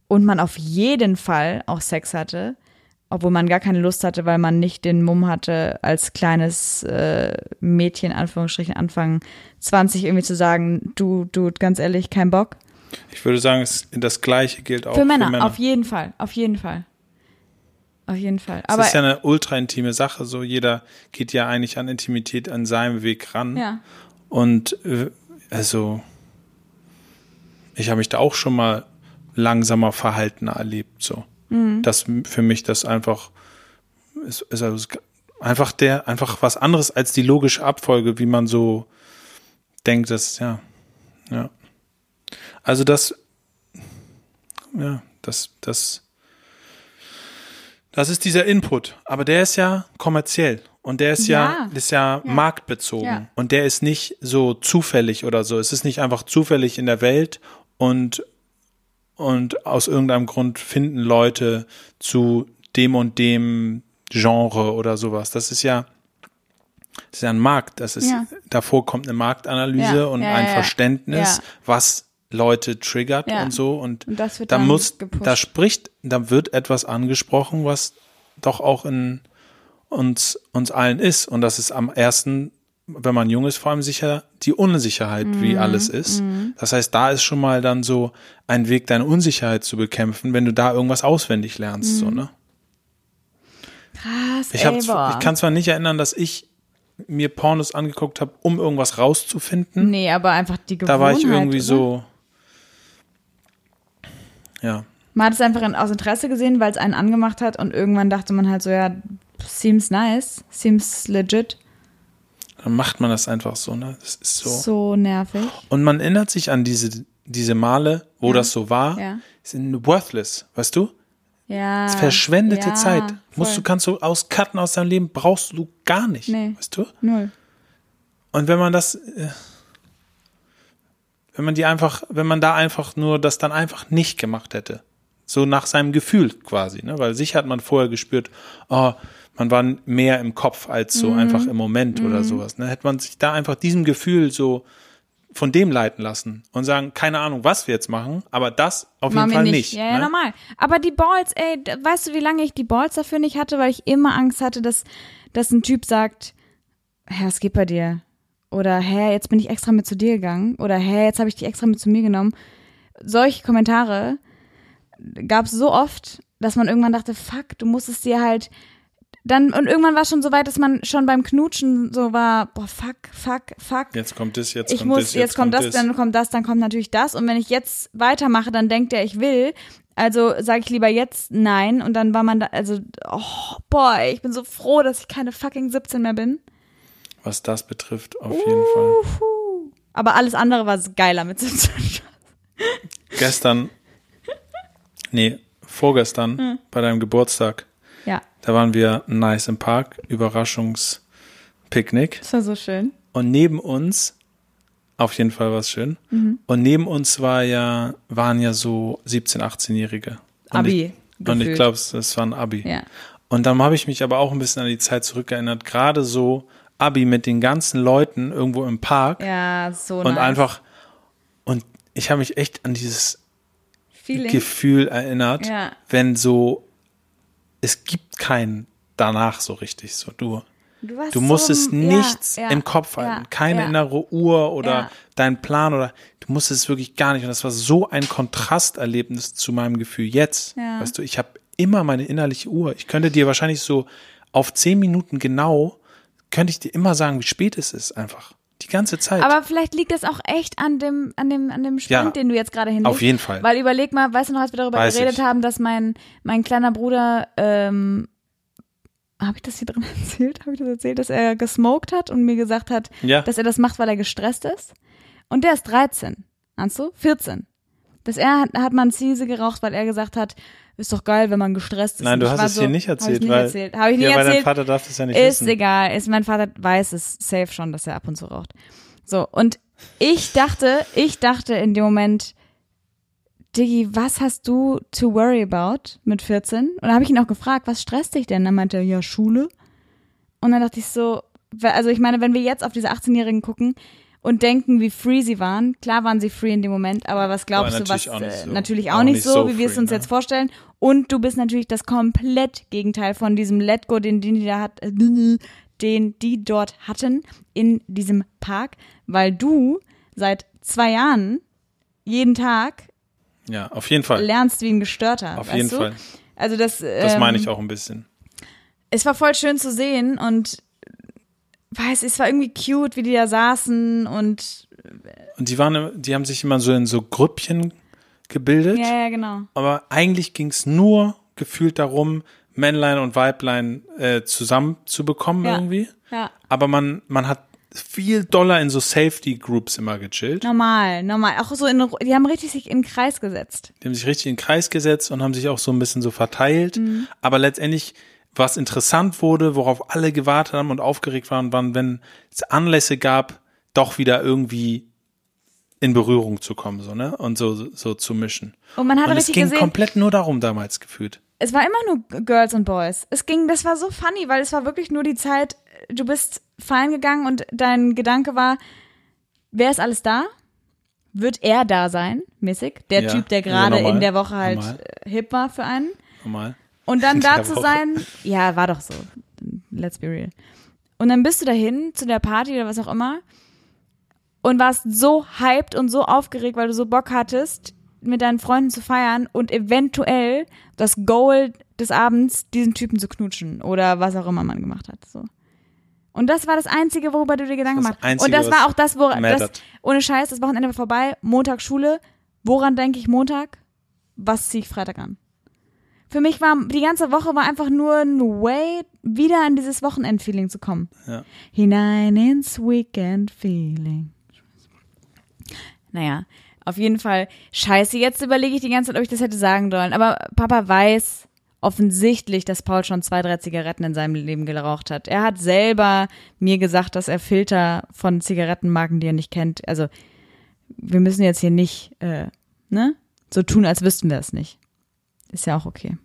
und man auf jeden Fall auch Sex hatte, obwohl man gar keine Lust hatte, weil man nicht den Mumm hatte, als kleines äh, Mädchen, Anführungsstrichen, Anfang 20 irgendwie zu sagen, du, du, ganz ehrlich, kein Bock. Ich würde sagen, das Gleiche gilt auch für Männer. Für Männer. Auf jeden Fall, auf jeden Fall. Auf jeden Fall. Aber es ist ja eine ultra intime Sache. So jeder geht ja eigentlich an Intimität an seinem Weg ran. Ja. Und äh, also ich habe mich da auch schon mal langsamer verhaltener erlebt. So, mhm. das für mich das einfach ist, ist also einfach der einfach was anderes als die logische Abfolge, wie man so denkt. Das ja, ja. Also das, ja, das das das ist dieser Input, aber der ist ja kommerziell und der ist ja, ja ist ja, ja. marktbezogen ja. und der ist nicht so zufällig oder so. Es ist nicht einfach zufällig in der Welt und und aus irgendeinem Grund finden Leute zu dem und dem Genre oder sowas. Das ist ja das ist ja ein Markt. Das ist davor kommt eine Marktanalyse und ein Verständnis, was Leute triggert ja. und so und, und das wird da muss gepusht. da spricht da wird etwas angesprochen was doch auch in uns uns allen ist und das ist am ersten wenn man jung ist vor allem sicher die Unsicherheit mhm. wie alles ist mhm. das heißt da ist schon mal dann so ein Weg deine Unsicherheit zu bekämpfen wenn du da irgendwas auswendig lernst mhm. so ne krass ich, ich kann zwar nicht erinnern dass ich mir Pornos angeguckt habe, um irgendwas rauszufinden. Nee, aber einfach die Gewohnheit. Da war ich irgendwie oder? so, ja. Man hat es einfach aus Interesse gesehen, weil es einen angemacht hat und irgendwann dachte man halt so, ja, seems nice, seems legit. Dann macht man das einfach so, ne? Das ist so. So nervig. Und man erinnert sich an diese, diese Male, wo ja. das so war, ja. sind worthless, weißt du? Ja. Das ist verschwendete ja, Zeit. Voll. Musst du, kannst du auscutten aus deinem Leben, brauchst du gar nicht. Nee. Weißt du? Null. Und wenn man das, äh, wenn man die einfach, wenn man da einfach nur das dann einfach nicht gemacht hätte. So nach seinem Gefühl quasi, ne? Weil sich hat man vorher gespürt, oh, man war mehr im Kopf als so mhm. einfach im Moment mhm. oder sowas. Ne? Hätte man sich da einfach diesem Gefühl so von dem leiten lassen und sagen, keine Ahnung, was wir jetzt machen, aber das auf machen jeden Fall nicht. nicht ja, ne? ja, normal. Aber die Balls, ey, weißt du, wie lange ich die Balls dafür nicht hatte, weil ich immer Angst hatte, dass, dass ein Typ sagt, Herr, es geht bei dir. Oder hä, jetzt bin ich extra mit zu dir gegangen. Oder hä, jetzt habe ich dich extra mit zu mir genommen. Solche Kommentare gab es so oft, dass man irgendwann dachte, fuck, du musstest dir halt dann und irgendwann war es schon so weit, dass man schon beim Knutschen so war, boah, fuck, fuck, fuck. Jetzt kommt das, jetzt ich kommt muss, das, jetzt, jetzt kommt, kommt das, dann kommt das, dann kommt natürlich das und wenn ich jetzt weitermache, dann denkt er, ich will. Also sage ich lieber jetzt nein und dann war man da, also, oh, boah, ich bin so froh, dass ich keine fucking 17 mehr bin was das betrifft, auf jeden Fall. Aber alles andere war geiler mit 17. *laughs* Gestern, nee, vorgestern bei deinem Geburtstag. Ja, Da waren wir nice im Park, Überraschungspicknick. das war so schön. Und neben uns, auf jeden Fall war es schön. Mhm. Und neben uns war ja, waren ja so 17-, 18-Jährige. Und Abi. Ich, und ich glaube, es war ein Abi. Ja. Und dann habe ich mich aber auch ein bisschen an die Zeit zurückerinnert, gerade so Abi mit den ganzen Leuten irgendwo im Park Ja, so und nice. einfach und ich habe mich echt an dieses Feeling. Gefühl erinnert, Ja. wenn so es gibt keinen danach so richtig so du Du, du musstest so, ja, nichts ja, im Kopf halten, ja, keine ja. innere Uhr oder Ja. dein Plan oder du musstest es wirklich gar nicht und das war so ein Kontrasterlebnis zu meinem Gefühl jetzt, Ja. weißt du, ich habe immer meine innerliche Uhr. Ich könnte dir wahrscheinlich so auf zehn Minuten genau könnte ich dir immer sagen, wie spät es ist einfach. Die ganze Zeit. Aber vielleicht liegt das auch echt an dem, an dem, an dem Sprint, Ja, den du jetzt gerade hinlegst. auf jeden Fall. Weil überleg mal, weißt du noch, als wir darüber Weiß geredet ich. haben, dass mein, mein kleiner Bruder, ähm, habe ich das hier drin *laughs* erzählt? Habe ich das erzählt, dass er gesmoked hat und mir gesagt hat, Ja. dass er das macht, weil er gestresst ist? Und der ist 13. Ahnst du? 14. Dass er hat, hat man Ziese geraucht, weil er gesagt hat, ist doch geil, wenn man gestresst ist. Nein, du hast es so, hier nicht Hab ich erzählt, nicht weil, erzählt. Habe ich nie ja, weil dein erzählt. Vater darf das ja nicht Ist wissen. egal. Ist, mein Vater weiß es safe schon, dass er ab und zu raucht. So, und ich dachte, ich dachte in dem Moment, Diggi, was hast du to worry about mit 14? Und dann habe ich ihn auch gefragt, was stresst dich denn? Dann meinte er, ja, Schule. Und dann dachte ich so, also ich meine, wenn wir jetzt auf diese 18-Jährigen gucken und denken, wie free sie waren, klar waren sie free in dem Moment, aber was glaubst Aber du, was natürlich auch nicht äh, so. natürlich auch, Auch nicht so, so wie wir es free, uns ne? jetzt vorstellen. Und du bist natürlich das komplett Gegenteil von diesem Let Go, den, die da hat, äh, den die dort hatten in diesem Park, weil du seit zwei Jahren jeden Tag Ja, auf jeden Fall. lernst wie ein Gestörter. Auf jeden du? Fall. Also das, Das ähm, meine ich auch ein bisschen. es war voll schön zu sehen und weiß, es war irgendwie cute, wie die da saßen und Und die waren, die haben sich immer so in so Grüppchen gebildet. ja, ja, genau. aber eigentlich ging es nur gefühlt darum, Männlein und Weiblein äh, zusammenzubekommen Ja. irgendwie. Ja. Aber man, man hat viel doller in so Safety Groups immer gechillt. Normal, normal. Auch so in, die haben richtig sich in den Kreis gesetzt. Die haben sich richtig in den Kreis gesetzt und haben sich auch so ein bisschen so verteilt. Mhm. Aber letztendlich, was interessant wurde, worauf alle gewartet haben und aufgeregt waren, waren, wenn es Anlässe gab, doch wieder irgendwie in Berührung zu kommen, so, ne? Und so, so zu mischen. Und man hat Und es richtig ging gesehen, komplett nur darum damals gefühlt. es war immer nur Girls und Boys. Es ging, das war so funny, weil es war wirklich nur die Zeit, du bist fallen gegangen und dein Gedanke war, wer ist alles da? Wird er da sein, mäßig? Der Ja, Typ, der also gerade normal, in der Woche halt normal. äh, hip war für einen. Normal. Und dann *laughs* da zu sein, ja, war doch so. Let's be real. Und dann bist du dahin zu der Party oder was auch immer und warst so hyped und so aufgeregt, weil du so Bock hattest, mit deinen Freunden zu feiern und eventuell das Goal des Abends, diesen Typen zu knutschen oder was auch immer man gemacht hat. So. Und das war das Einzige, worüber du dir Gedanken gemacht hast. Und das war auch das, woran das, ohne Scheiß, das Wochenende war vorbei, Montag Schule. Woran denke ich Montag? Was ziehe ich Freitag an? Für mich war die ganze Woche war einfach nur ein Way, wieder an dieses Wochenend-Feeling zu kommen. Ja. Hinein ins Weekend-Feeling. Naja, auf jeden Fall. Scheiße, jetzt überlege ich die ganze Zeit, ob ich das hätte sagen sollen. Aber Papa weiß offensichtlich, dass Paul schon zwei, drei Zigaretten in seinem Leben geraucht hat. Er hat selber mir gesagt, dass er Filter von Zigarettenmarken, die er nicht kennt. Also, wir müssen jetzt hier nicht, äh, ne? So tun, als wüssten wir es nicht. Ist ja auch okay.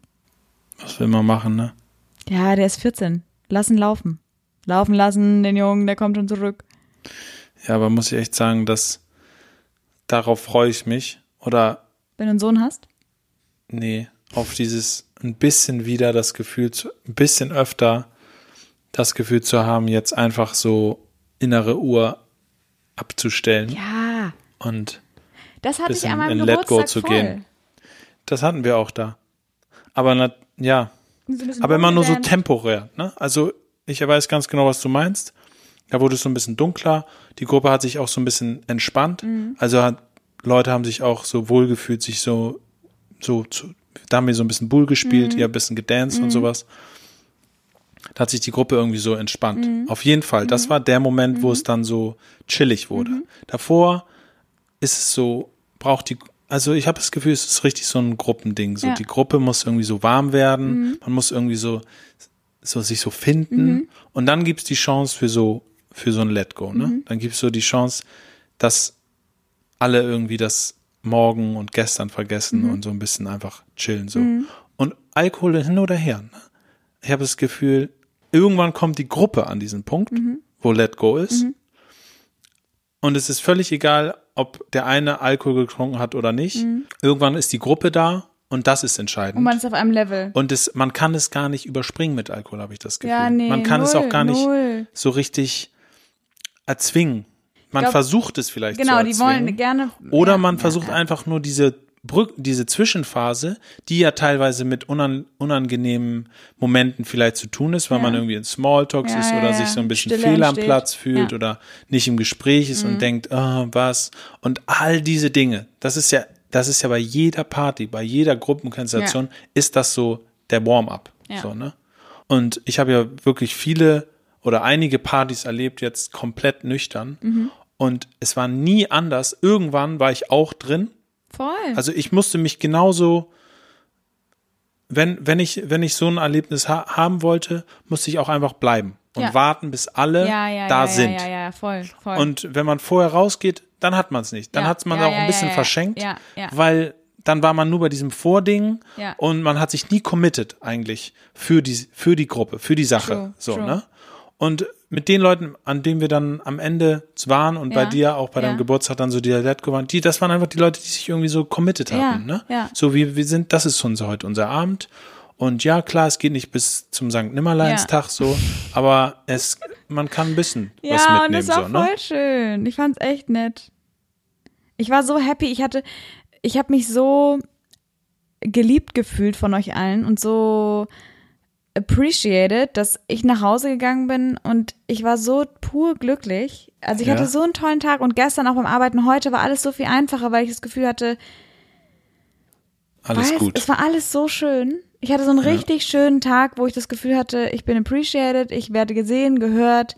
Was will man machen, ne? Ja, der ist 14. Lass ihn laufen. Laufen lassen, den Jungen, der kommt schon zurück. Ja, aber muss ich echt sagen, dass darauf freue ich mich. Oder, Wenn du einen Sohn hast? nee, auf dieses ein bisschen wieder das Gefühl, zu, ein bisschen öfter das Gefühl zu haben, jetzt einfach so innere Uhr abzustellen Ja. und Das hatte ich an meinem in Let Go Geburtstag zu voll. gehen. Das hatten wir auch da. Aber na, ja, So aber immer nur so temporär, ne? Also, ich weiß ganz genau, was du meinst. Da wurde es so ein bisschen dunkler. Die Gruppe hat sich auch so ein bisschen entspannt. Mhm. Also hat, Leute haben sich auch so wohlgefühlt, sich so, so zu, da haben wir so ein bisschen Bull gespielt, Mhm. ja, ein bisschen gedanced und sowas. Da hat sich die Gruppe irgendwie so entspannt. Mhm. Auf jeden Fall. Das war der Moment, wo es dann so chillig wurde. Mhm. Davor ist es so, braucht die, also ich habe das Gefühl, es ist richtig so ein Gruppending. So Ja. die Gruppe muss irgendwie so warm werden, man muss irgendwie so, so sich so finden und dann gibt's die Chance für so für so ein Let Go. Ne? Dann gibt's so die Chance, dass alle irgendwie das morgen und gestern vergessen und so ein bisschen einfach chillen so. Und Alkohol hin oder her. Ne? Ich habe das Gefühl, irgendwann kommt die Gruppe an diesen Punkt, wo Let Go ist. Und es ist völlig egal, ob der eine Alkohol getrunken hat oder nicht. Irgendwann ist die Gruppe da und das ist entscheidend. Und man ist auf einem Level. Und es, man kann es gar nicht überspringen mit Alkohol, habe ich das Gefühl. Ja, nee, man kann es null, auch gar nicht null. so richtig erzwingen. Man glaub- versucht es vielleicht Genau, zu die erzwingen. wollen gerne. Oder man versucht einfach nur diese Brück, diese Zwischenphase, die ja teilweise mit unan, unangenehmen Momenten vielleicht zu tun ist, weil Ja. man irgendwie in Smalltalks Ja, ist oder ja. sich so ein bisschen Stille fehl am entsteht. Platz fühlt. Mhm. oder nicht im Gespräch ist und denkt, ah, was? Und all diese Dinge, das ist ja, das ist ja bei jeder Party, bei jeder Gruppenkonstellation, ist das so der Warm-up. So, ne? Und ich habe ja wirklich viele oder einige Partys erlebt, jetzt komplett nüchtern. Mhm. Und es war nie anders. Irgendwann war ich auch drin. Voll. Also ich musste mich genauso, wenn, wenn ich, wenn ich so ein Erlebnis ha haben wollte, musste ich auch einfach bleiben und Ja. warten, bis alle ja, ja, da ja, sind. Ja, ja, ja, voll, voll. Und wenn man vorher rausgeht, dann hat man es nicht. Dann hat man auch ein bisschen verschenkt, weil dann war man nur bei diesem Vording und man hat sich nie committed eigentlich für die, für die Gruppe, für die Sache. True, so, true. ne? Und mit den Leuten, an denen wir dann am Ende waren und bei Ja, dir auch bei deinem ja. Geburtstag dann so die Letgo waren, die, das waren einfach die Leute, die sich irgendwie so committed Ja, hatten, ne? ja. So wie wir sind, das ist unser heute unser Abend. Und ja, klar, es geht nicht bis zum St. Nimmerleinstag so, aber es, man kann ein bisschen was ja, und mitnehmen, das war so, ne? voll schön. Ich fand's echt nett. Ich war so happy. Ich hatte, ich habe mich so geliebt gefühlt von euch allen und so appreciated, dass ich nach Hause gegangen bin und ich war so pur glücklich. Also ich Ja. hatte so einen tollen Tag und gestern auch beim Arbeiten heute war alles so viel einfacher, weil ich das Gefühl hatte, Alles Weiß, gut. Es war alles so schön. Ich hatte so einen richtig schönen Tag, wo ich das Gefühl hatte, ich bin appreciated, ich werde gesehen, gehört.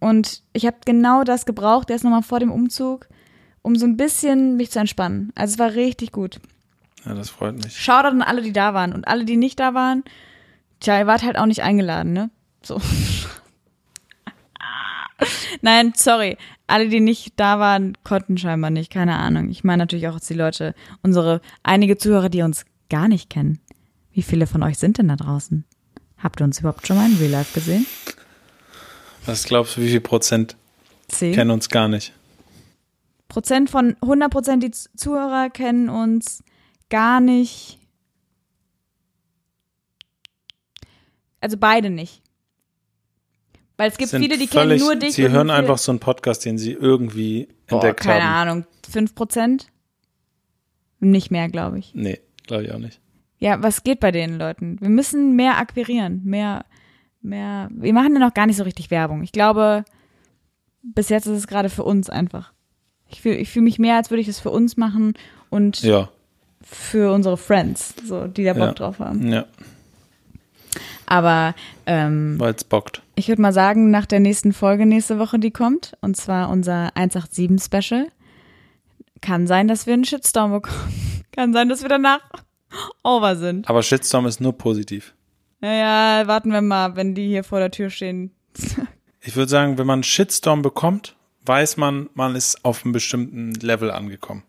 Und ich habe genau das gebraucht, erst nochmal vor dem Umzug, um so ein bisschen mich zu entspannen. Also es war richtig gut. Ja, das freut mich. Shoutout an alle, die da waren. Und alle, die nicht da waren, tja, ihr wart halt auch nicht eingeladen, ne? So. Nein, sorry. Alle, die nicht da waren, konnten scheinbar nicht. Keine Ahnung. Ich meine natürlich auch die Leute, unsere einige Zuhörer, die uns gar nicht kennen. Wie viele von euch sind denn da draußen? Habt ihr uns überhaupt schon mal in Real Life gesehen? Was glaubst du, wie viel Prozent Zehn? kennen uns gar nicht? Prozent von 100 Prozent die Zuhörer kennen uns gar nicht. Also beide nicht. Weil es gibt Sind viele, die völlig, kennen nur dich. Sie hören einfach so einen Podcast, den sie irgendwie Boah, entdeckt keine haben. Ahnung, 5 Prozent? Nicht mehr, glaube ich. Nee, glaube ich auch nicht. Ja, was geht bei den Leuten? Wir müssen mehr akquirieren, mehr, mehr. Wir machen ja noch gar nicht so richtig Werbung. Ich glaube, bis jetzt ist es gerade für uns einfach. Ich fühle ich fühl mich mehr, als würde ich es für uns machen und Ja, für unsere Friends, so, die da Bock Ja. drauf haben. ja, Aber ähm, weil es bockt. ich würde mal sagen, nach der nächsten Folge nächste Woche, die kommt, und zwar unser 187 Special, kann sein, dass wir einen Shitstorm bekommen. *laughs* kann sein, dass wir danach *laughs* over sind. Aber Shitstorm ist nur positiv. Naja, warten wir mal, wenn die hier vor der Tür stehen. *laughs* Ich würde sagen, wenn man einen Shitstorm bekommt, weiß man, man ist auf einem bestimmten Level angekommen.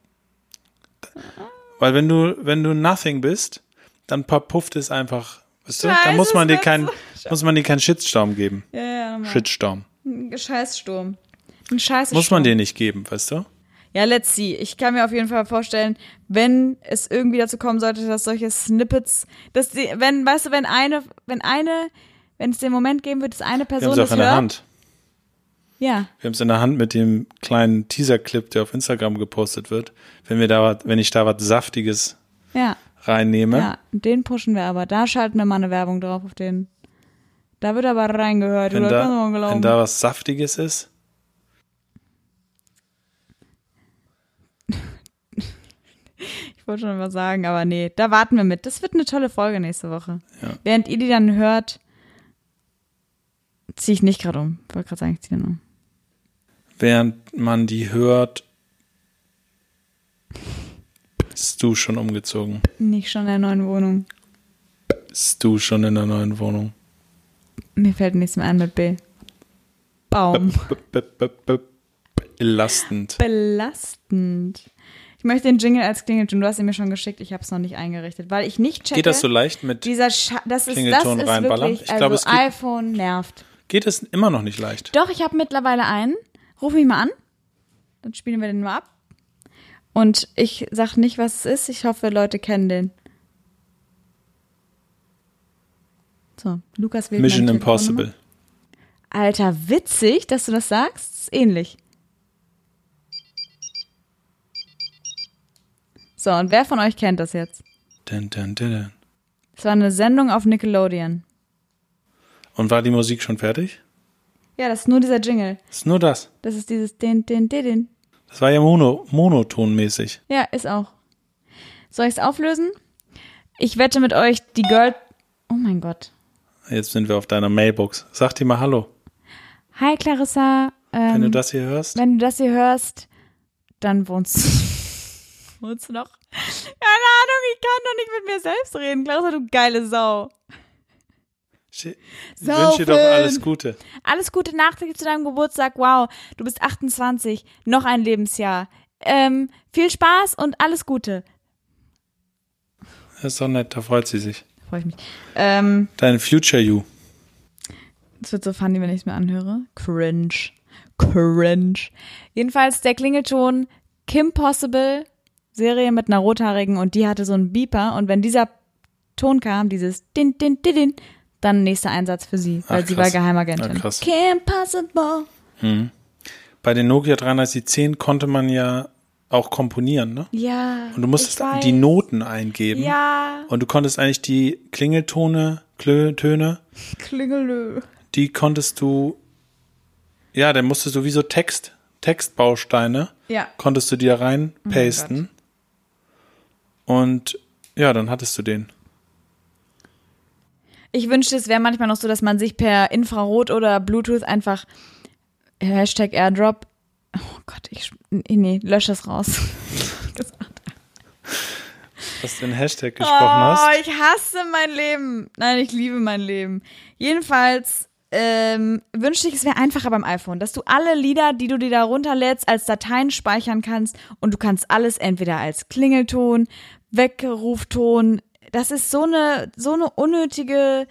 Weil wenn du, wenn du nothing bist, dann verpufft es einfach, weißt du? Dann muss man dir wird kein, muss man dir keinen Shitstorm geben. Ja, ja, nochmal. Shitstorm. Ein Scheißsturm. Ein Scheißsturm. Muss man dir nicht geben, weißt du? Ja, let's see. Ich kann mir auf jeden Fall vorstellen, wenn es irgendwie dazu kommen sollte, dass solche Snippets, dass die, wenn, weißt du, wenn eine, wenn eine, wenn es den Moment geben wird, dass eine Wir Person haben es auch das in hört. der Hand. Ja, Wir haben es in der Hand mit dem kleinen Teaser-Clip, der auf Instagram gepostet wird. Wenn wir da, wenn ich da was Saftiges ja, reinnehme, ja. Den pushen wir aber. Da schalten wir mal eine Werbung drauf auf den. Da wird aber reingehört, wenn, mal da, wenn da was Saftiges ist, *laughs* Ich wollte schon was sagen, aber nee, da warten wir mit. Das wird eine tolle Folge nächste Woche. Ja. Während ihr die dann hört, ziehe ich nicht gerade um. Ich wollte gerade sagen, ich ziehe um. während man die hört, Bist du schon umgezogen? Nicht schon in der neuen Wohnung. Bist du schon in der neuen Wohnung? Mir fällt nichts mehr ein mit B. Baum. B -b -b -b Belastend. Belastend. Ich möchte den Jingle als Klingelton. Du hast ihn mir schon geschickt. Ich habe es noch nicht eingerichtet, weil ich nicht checke. Geht das so leicht mit Dieser Scha das ist das Klingelton ist reinballern? wirklich, Ich glaube, also es geht- iPhone nervt. Geht es immer noch nicht leicht? Doch, ich habe mittlerweile einen. Ruf mich mal an. Dann spielen wir den nur ab. Und ich sag nicht, was es ist. Ich hoffe, Leute kennen den. So, Lukas wählt Mission. Impossible. Alter, witzig, dass du das sagst. Ist ähnlich. So, und wer von euch kennt das jetzt? Dun, dun, dun. Es war eine Sendung auf Nickelodeon. Und war die Musik schon fertig? Ja, das ist nur dieser Jingle. Ist nur das. Das ist dieses din, din, din, din. Das war ja mono, monotonmäßig. Ja, ist auch. Soll ich es auflösen? Ich wette mit euch, die Girl. Oh mein Gott. Jetzt sind wir auf deiner Mailbox. Sag dir mal Hallo. Hi Clarissa. Ähm, Wenn du das hier hörst. wenn du das hier hörst, dann wohnst du. *laughs* wohnst du noch? Keine Ahnung, ich kann doch nicht mit mir selbst reden. Clarissa, du geile Sau. Ich wünsche dir doch alles Gute. Alles Gute nachträglich zu deinem Geburtstag. Wow, du bist 28. Noch ein Lebensjahr. Ähm, viel Spaß und alles Gute. Das ist doch nett, da freut sie sich. Freue ich mich. Ähm, Dein Future You. Es wird so funny, wenn ich es mir anhöre. Cringe. Cringe. Jedenfalls der Klingelton Kim Possible, Serie mit einer rothaarigen und die hatte so einen Beeper und wenn dieser Ton kam, dieses Din, Din, Din, Din, dann nächster Einsatz für sie, weil Ach, sie war krass. Geheimagentin. Ah, krass. Kim Possible. Bei den Nokia 3310 konnte man ja auch komponieren, ne? Ja. Und du musstest die Noten eingeben. Ja. Und du konntest eigentlich die Klingeltone, Klö, Töne, Klingelö. die konntest du, ja, dann musstest du wie so Text, Textbausteine, Ja. konntest du die da rein pasten. Und ja, dann hattest du den. Ich wünschte, es wäre manchmal noch so, dass man sich per Infrarot oder Bluetooth einfach Hashtag Airdrop. Oh Gott, ich. Nee, lösch das raus. *laughs* Was du den Hashtag gesprochen Oh, hast. ich hasse mein Leben. Nein, ich liebe mein Leben. Jedenfalls ähm, wünschte ich, es wäre einfacher beim iPhone, dass du alle Lieder, die du dir da runterlädst, als Dateien speichern kannst und du kannst alles entweder als Klingelton, Weckrufton. Das ist so eine so eine unnötige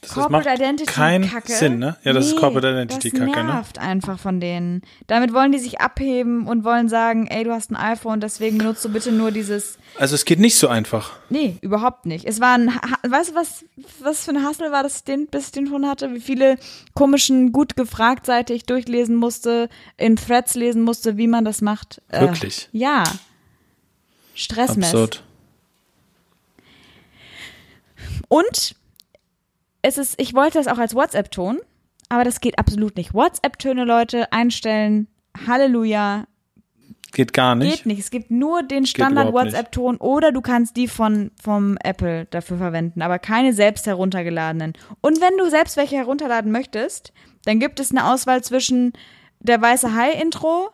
Das Corporate macht Identity Kacke. Sinn, ne? Ja, das ist Nee, Corporate Identity das Kacke, ne? nervt einfach von denen. Damit wollen die sich abheben und wollen sagen, ey, du hast ein iPhone, deswegen benutzt du bitte nur dieses Also es geht nicht so einfach. Nee, überhaupt nicht. Es war ein, weißt du, was, was für ein Hassel war das, den, bis ich den schon hatte? Wie viele komischen, gut gefragt Seite ich durchlesen musste, in Threads lesen musste, wie man das macht. Äh, Wirklich? ja. Stressmess. Absurd. Und es ist, ich wollte das auch als WhatsApp-Ton, aber das geht absolut nicht. WhatsApp-Töne, Leute, einstellen. Halleluja. Geht gar nicht. Geht nicht. Es gibt nur den Standard-WhatsApp-Ton oder du kannst die von vom Apple dafür verwenden, aber keine selbst heruntergeladenen. Und wenn du selbst welche herunterladen möchtest, dann gibt es eine Auswahl zwischen der weiße Hai-Intro,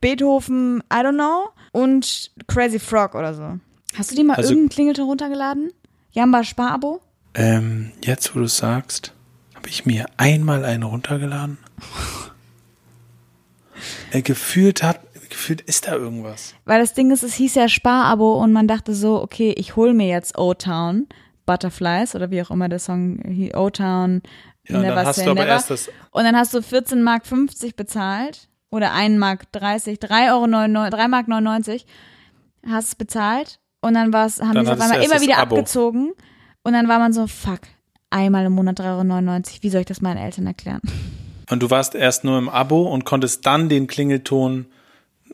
Beethoven, I don't know, und Crazy Frog oder so. Hast du die mal Also- irgendeinen Klingelton runtergeladen? Jamba Sparabo? Ähm, jetzt, wo du sagst, habe ich mir einmal einen runtergeladen. *laughs* äh, gefühlt hat, gefühlt ist da irgendwas. Weil das Ding ist, es hieß ja Sparabo und man dachte so, okay, ich hol mir jetzt O-Town, Butterflies oder wie auch immer der Song O-Town, Ja, und dann Never hast du aber Never. erst das- Und dann hast du 14 Mark 50 bezahlt oder 1 Mark 30, 3 Euro 99, 3 Mark 99 hast es bezahlt und dann war's, haben die es auf einmal immer wieder Abo. abgezogen und dann war man so, fuck, einmal im Monat 3,99 Euro, wie soll ich das meinen Eltern erklären? Und du warst erst nur im Abo und konntest dann den Klingelton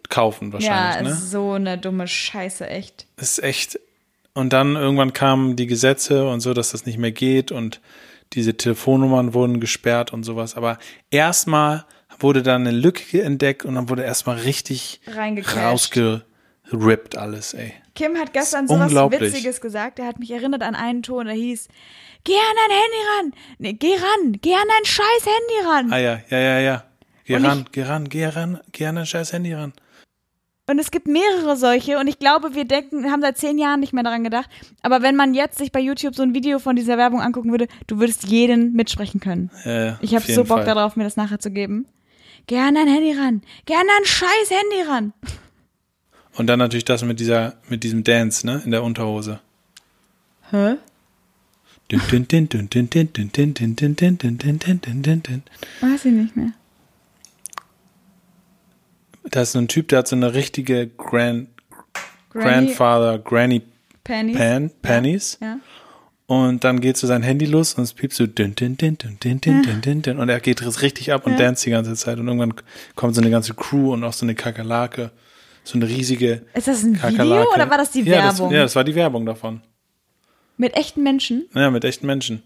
kaufen Ja, wahrscheinlich, ne? so eine dumme Scheiße, echt. Das ist echt. Und dann irgendwann kamen die Gesetze und so, dass das nicht mehr geht und diese Telefonnummern wurden gesperrt und sowas. Aber erstmal wurde dann eine Lücke entdeckt und dann wurde erstmal richtig rausgerippt alles, ey. Kim hat gestern sowas unglaublich. Witziges gesagt. Er hat mich erinnert an einen Ton, der hieß, geh an dein Handy ran. Nee, geh ran. Geh an dein scheiß Handy ran. Ah ja, ja, ja, ja. Geh Und ran, geh ran, geh ran, geh an dein scheiß Handy ran. Und es gibt mehrere solche und ich glaube, wir denken, haben seit zehn Jahren nicht mehr daran gedacht. Aber wenn man jetzt sich bei YouTube so ein Video von dieser Werbung angucken würde, du würdest jeden mitsprechen können. Ja, Ich habe so Bock darauf, mir das nachher zu geben. Geh an dein Handy ran. Geh an dein scheiß Handy ran. Und dann natürlich das mit dieser, mit diesem Dance, ne, in der Unterhose. Hä? Weiß ich nicht mehr. Da ist so ein Typ, der hat so eine richtige Grand, Granny Grandfather Granny Pennies. Pan, Pannies. Ja. Und dann geht so sein Handy los und es piept so dün, dün, dün, dün, dün, dün, dün, dün, dün. und er geht richtig ab und Ja. dance die ganze Zeit und irgendwann kommt so eine ganze Crew und auch so eine Kakerlake, so eine riesige Ist das ein Kakerlake. Video oder war das die ja, Werbung? Das, ja, das war die Werbung davon. Mit echten Menschen? Ja, mit echten Menschen.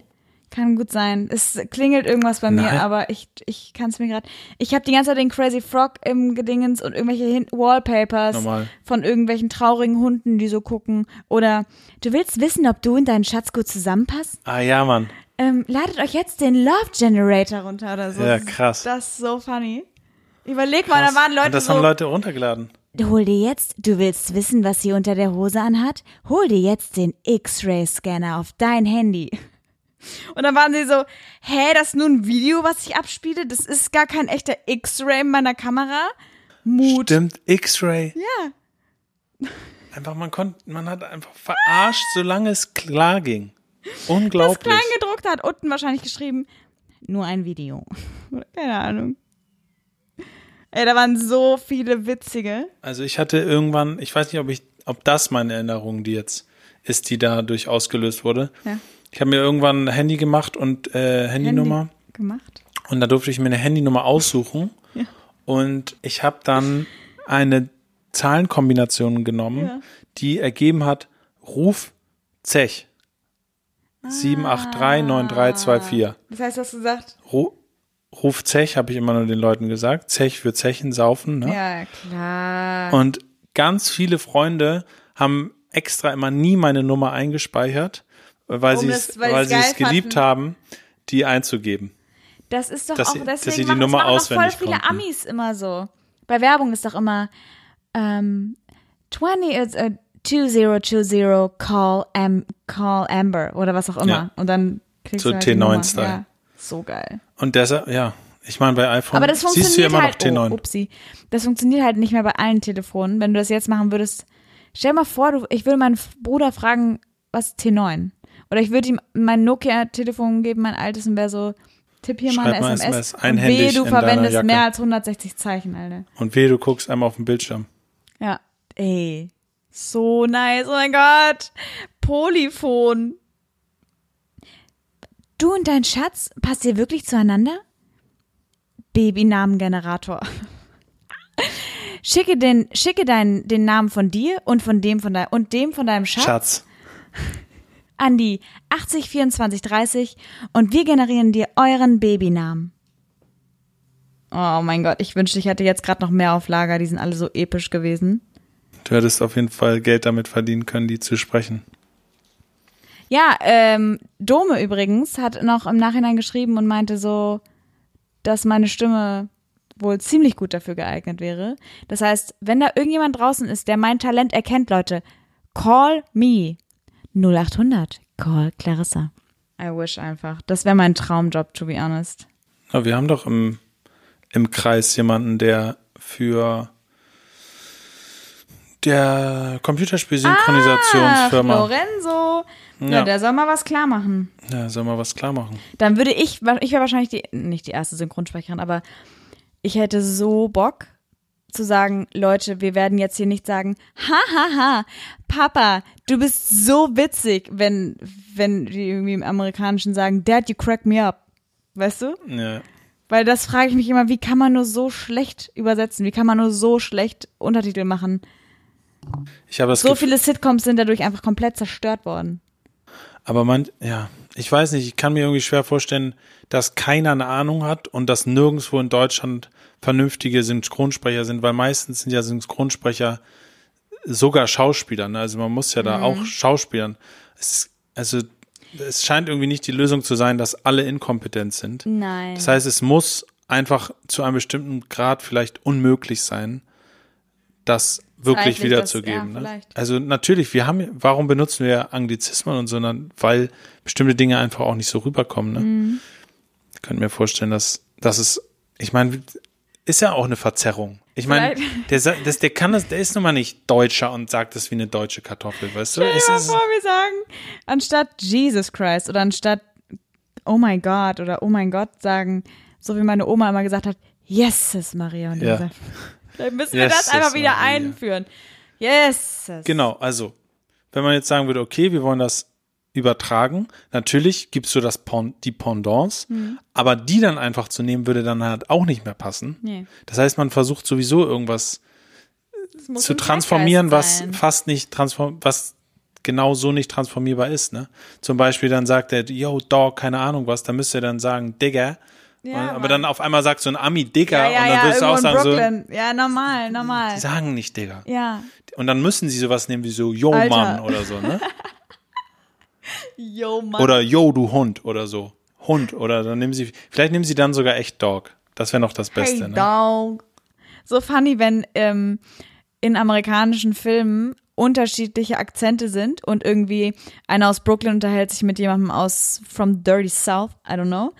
Kann gut sein. Es klingelt irgendwas bei mir, Nein. aber ich, ich kann es mir gerade. Ich habe die ganze Zeit den Crazy Frog im Gedingens und irgendwelche Hin Wallpapers Normal. von irgendwelchen traurigen Hunden, die so gucken. Oder du willst wissen, ob du und dein Schatz gut zusammenpasst? Ah ja, Mann. Ähm, ladet euch jetzt den Love Generator runter oder so. Ja, krass. Das ist so funny. Überleg mal, da waren Leute und das so. haben Leute runtergeladen. Hol dir jetzt, du willst wissen, was sie unter der Hose anhat? Hol dir jetzt den X-Ray-Scanner auf dein Handy. Und dann waren sie so, hä, das ist nur ein Video, was ich abspiele? Das ist gar kein echter X-Ray in meiner Kamera? Mut. Stimmt, X-Ray. Ja. Einfach, man konnte, man hat einfach verarscht, solange es klar ging. Das Unglaublich. Kleingedruckte hat unten wahrscheinlich geschrieben, nur ein Video. *laughs* Keine Ahnung. Ey, da waren so viele witzige. Also ich hatte irgendwann, ich weiß nicht, ob ich, ob das meine Erinnerung, die jetzt ist, die dadurch ausgelöst wurde. Ja. Ich habe mir irgendwann ein Handy gemacht und äh, Handynummer Handy gemacht. und da durfte ich mir eine Handynummer aussuchen Ja. und ich habe dann eine Zahlenkombination genommen, Ja. die ergeben hat Ruf Zech. Ah. 7839324. Das heißt, du hast gesagt, Ru Ruf Zech habe ich immer nur den Leuten gesagt. Zech für Zechen saufen. Ne? ja, klar. Und ganz viele Freunde haben extra immer nie meine Nummer eingespeichert, weil Um sie es, weil weil sie es geliebt haben, die einzugeben. Das ist doch dass auch sie- deswegen dass sie die machen, Nummer das voll viele konnten. Amis immer so. Bei Werbung ist doch immer ähm, 20 is a 2020 call Am call Amber oder was auch immer Ja. und dann kriegst So du halt die T9 Nummer. Style. Ja, so geil. Und deshalb, ja, ich meine, bei iPhone Aber das siehst du funktioniert immer noch halt. T9. Oh, upsi. Das funktioniert halt nicht mehr bei allen Telefonen. Wenn du das jetzt machen würdest, stell mal vor, du, ich würde meinen Bruder fragen, was ist T9? Oder ich würde ihm mein Nokia-Telefon geben, mein altes, und wäre so, tipp hier mal mal SMS. SMS, und einhändig wehe, du in deiner verwendest mehr als 160 Zeichen, Alter. Und wehe, du guckst einmal auf den Bildschirm. Ja, ey. So nice. Oh mein Gott. Polyphon. Du und dein Schatz, passt ihr wirklich zueinander? Babynamengenerator. *laughs* Schicke den, schicke deinen, den Namen von dir und von dem von dein, und dem von deinem Schatz, Schatz. an die 80 24 30 und wir generieren dir euren Babynamen. Oh mein Gott, ich wünschte, ich hätte jetzt gerade noch mehr auf Lager, die sind alle so episch gewesen. Du hättest auf jeden Fall Geld damit verdienen können, die zu sprechen. Ja, ähm, Dome übrigens hat noch im Nachhinein geschrieben und meinte so, dass meine Stimme wohl ziemlich gut dafür geeignet wäre. Das heißt, wenn da irgendjemand draußen ist, der mein Talent erkennt, Leute, call me. 0800, call Clarissa. I wish einfach. Das wäre mein Traumjob, to be honest. Aber wir haben doch im, im Kreis jemanden, der für der Computerspiel-Synchronisationsfirma. Ah, Lorenzo. Ja. Ja. der soll mal was klar machen. ja, soll mal was klar machen. Dann würde ich, ich wäre wahrscheinlich die, nicht die erste Synchronsprecherin, aber ich hätte so Bock zu sagen, Leute, wir werden jetzt hier nicht sagen, ha, ha, ha, Papa, du bist so witzig, wenn, wenn die irgendwie im Amerikanischen sagen, Dad, you crack me up. Weißt du? Ja. Weil das frage ich mich immer, wie kann man nur so schlecht übersetzen? Wie kann man nur so schlecht Untertitel machen? Ich habe das So viele Sitcoms sind dadurch einfach komplett zerstört worden. aber man, ja, ich weiß nicht, ich kann mir irgendwie schwer vorstellen, dass keiner eine Ahnung hat und dass nirgendwo in Deutschland vernünftige Synchronsprecher sind, weil meistens sind ja Synchronsprecher sogar Schauspieler, ne? also man muss ja Mhm. da auch Schauspielern. Es, also es scheint irgendwie nicht die Lösung zu sein, dass alle inkompetent sind. Nein. Das heißt, es muss einfach zu einem bestimmten Grad vielleicht unmöglich sein, dass wirklich wiederzugeben. das- ja, ne? Also natürlich, wir haben, warum benutzen wir Anglizismen und so, sondern weil bestimmte Dinge einfach auch nicht so rüberkommen. Ne? Mhm. Ich könnte mir vorstellen, dass, dass es, ich meine, ist ja auch eine Verzerrung. Ich meine, der, das, der kann das, der ist nun mal nicht Deutscher und sagt das wie eine deutsche Kartoffel, weißt du? Es ist, mal vor, wir sagen, anstatt Jesus Christ oder anstatt Oh my God oder Oh mein Gott sagen, so wie meine Oma immer gesagt hat, Yeses Maria. Und Ja. gesagt, Vielleicht müssen wir das einfach wieder Maria. einführen. Yeses. Genau, also, wenn man jetzt sagen würde, okay, wir wollen das übertragen, natürlich gibst du das Pon die Pendants, Mhm. aber die dann einfach zu nehmen, würde dann halt auch nicht mehr passen. Nee. Das heißt, man versucht sowieso irgendwas zu transformieren, was fast nicht transform, was genau so nicht transformierbar ist, ne? Zum Beispiel dann sagt er, yo, Dog, keine Ahnung was, dann müsst ihr dann sagen, Digger. Ja, Und- aber dann auf einmal sagt so ein Ami Digger ja, ja, und dann würdest du auch sagen Brooklyn. ja, normal, normal. so, die sagen nicht Digger. Ja. Und dann müssen sie sowas nehmen wie so, yo, Alter. Mann oder so, ne? *laughs* Yo, Mann. Oder yo, du Hund oder so. Hund oder dann nehmen sie, vielleicht nehmen sie dann sogar echt Dog. Das wäre noch das Beste, hey, ne? dog. So funny, wenn ähm, in amerikanischen Filmen unterschiedliche Akzente sind und irgendwie einer aus Brooklyn unterhält sich mit jemandem aus from Dirty South, I don't know.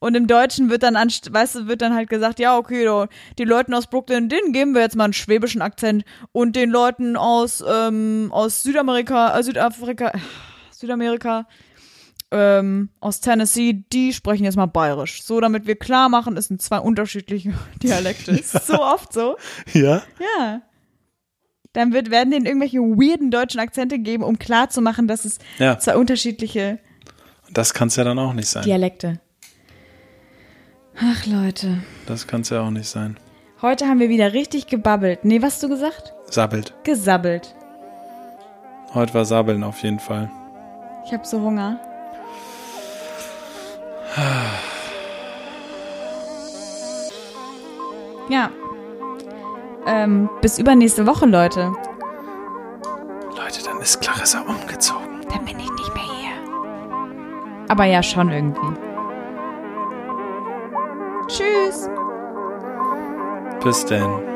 Und im Deutschen wird dann, anst weißt du, wird dann halt gesagt, ja, okay, do, die Leuten aus Brooklyn, denen geben wir jetzt mal einen schwäbischen Akzent und den Leuten aus, ähm, aus Südamerika, äh, Südafrika, Südamerika, ähm, aus Tennessee, die sprechen jetzt mal bayerisch. So, damit wir klar machen, es sind zwei unterschiedliche *laughs* Dialekte. Ist so oft so. Ja? Ja. Dann wird, werden denen irgendwelche weirden deutschen Akzente geben, um klar zu machen, dass es Ja. zwei unterschiedliche Das kann es ja dann auch nicht sein. Dialekte. Ach Leute. Das kann es ja auch nicht sein. Heute haben wir wieder richtig gebabbelt. Nee, was hast du gesagt? Sabbelt. Gesabbelt. Heute war Sabbeln auf jeden Fall. Ich habe so Hunger. Ja. Ähm, bis übernächste Woche, Leute. Leute, dann ist Clarissa umgezogen. Dann bin ich nicht mehr hier. Aber ja, schon irgendwie. Tschüss. Bis denn.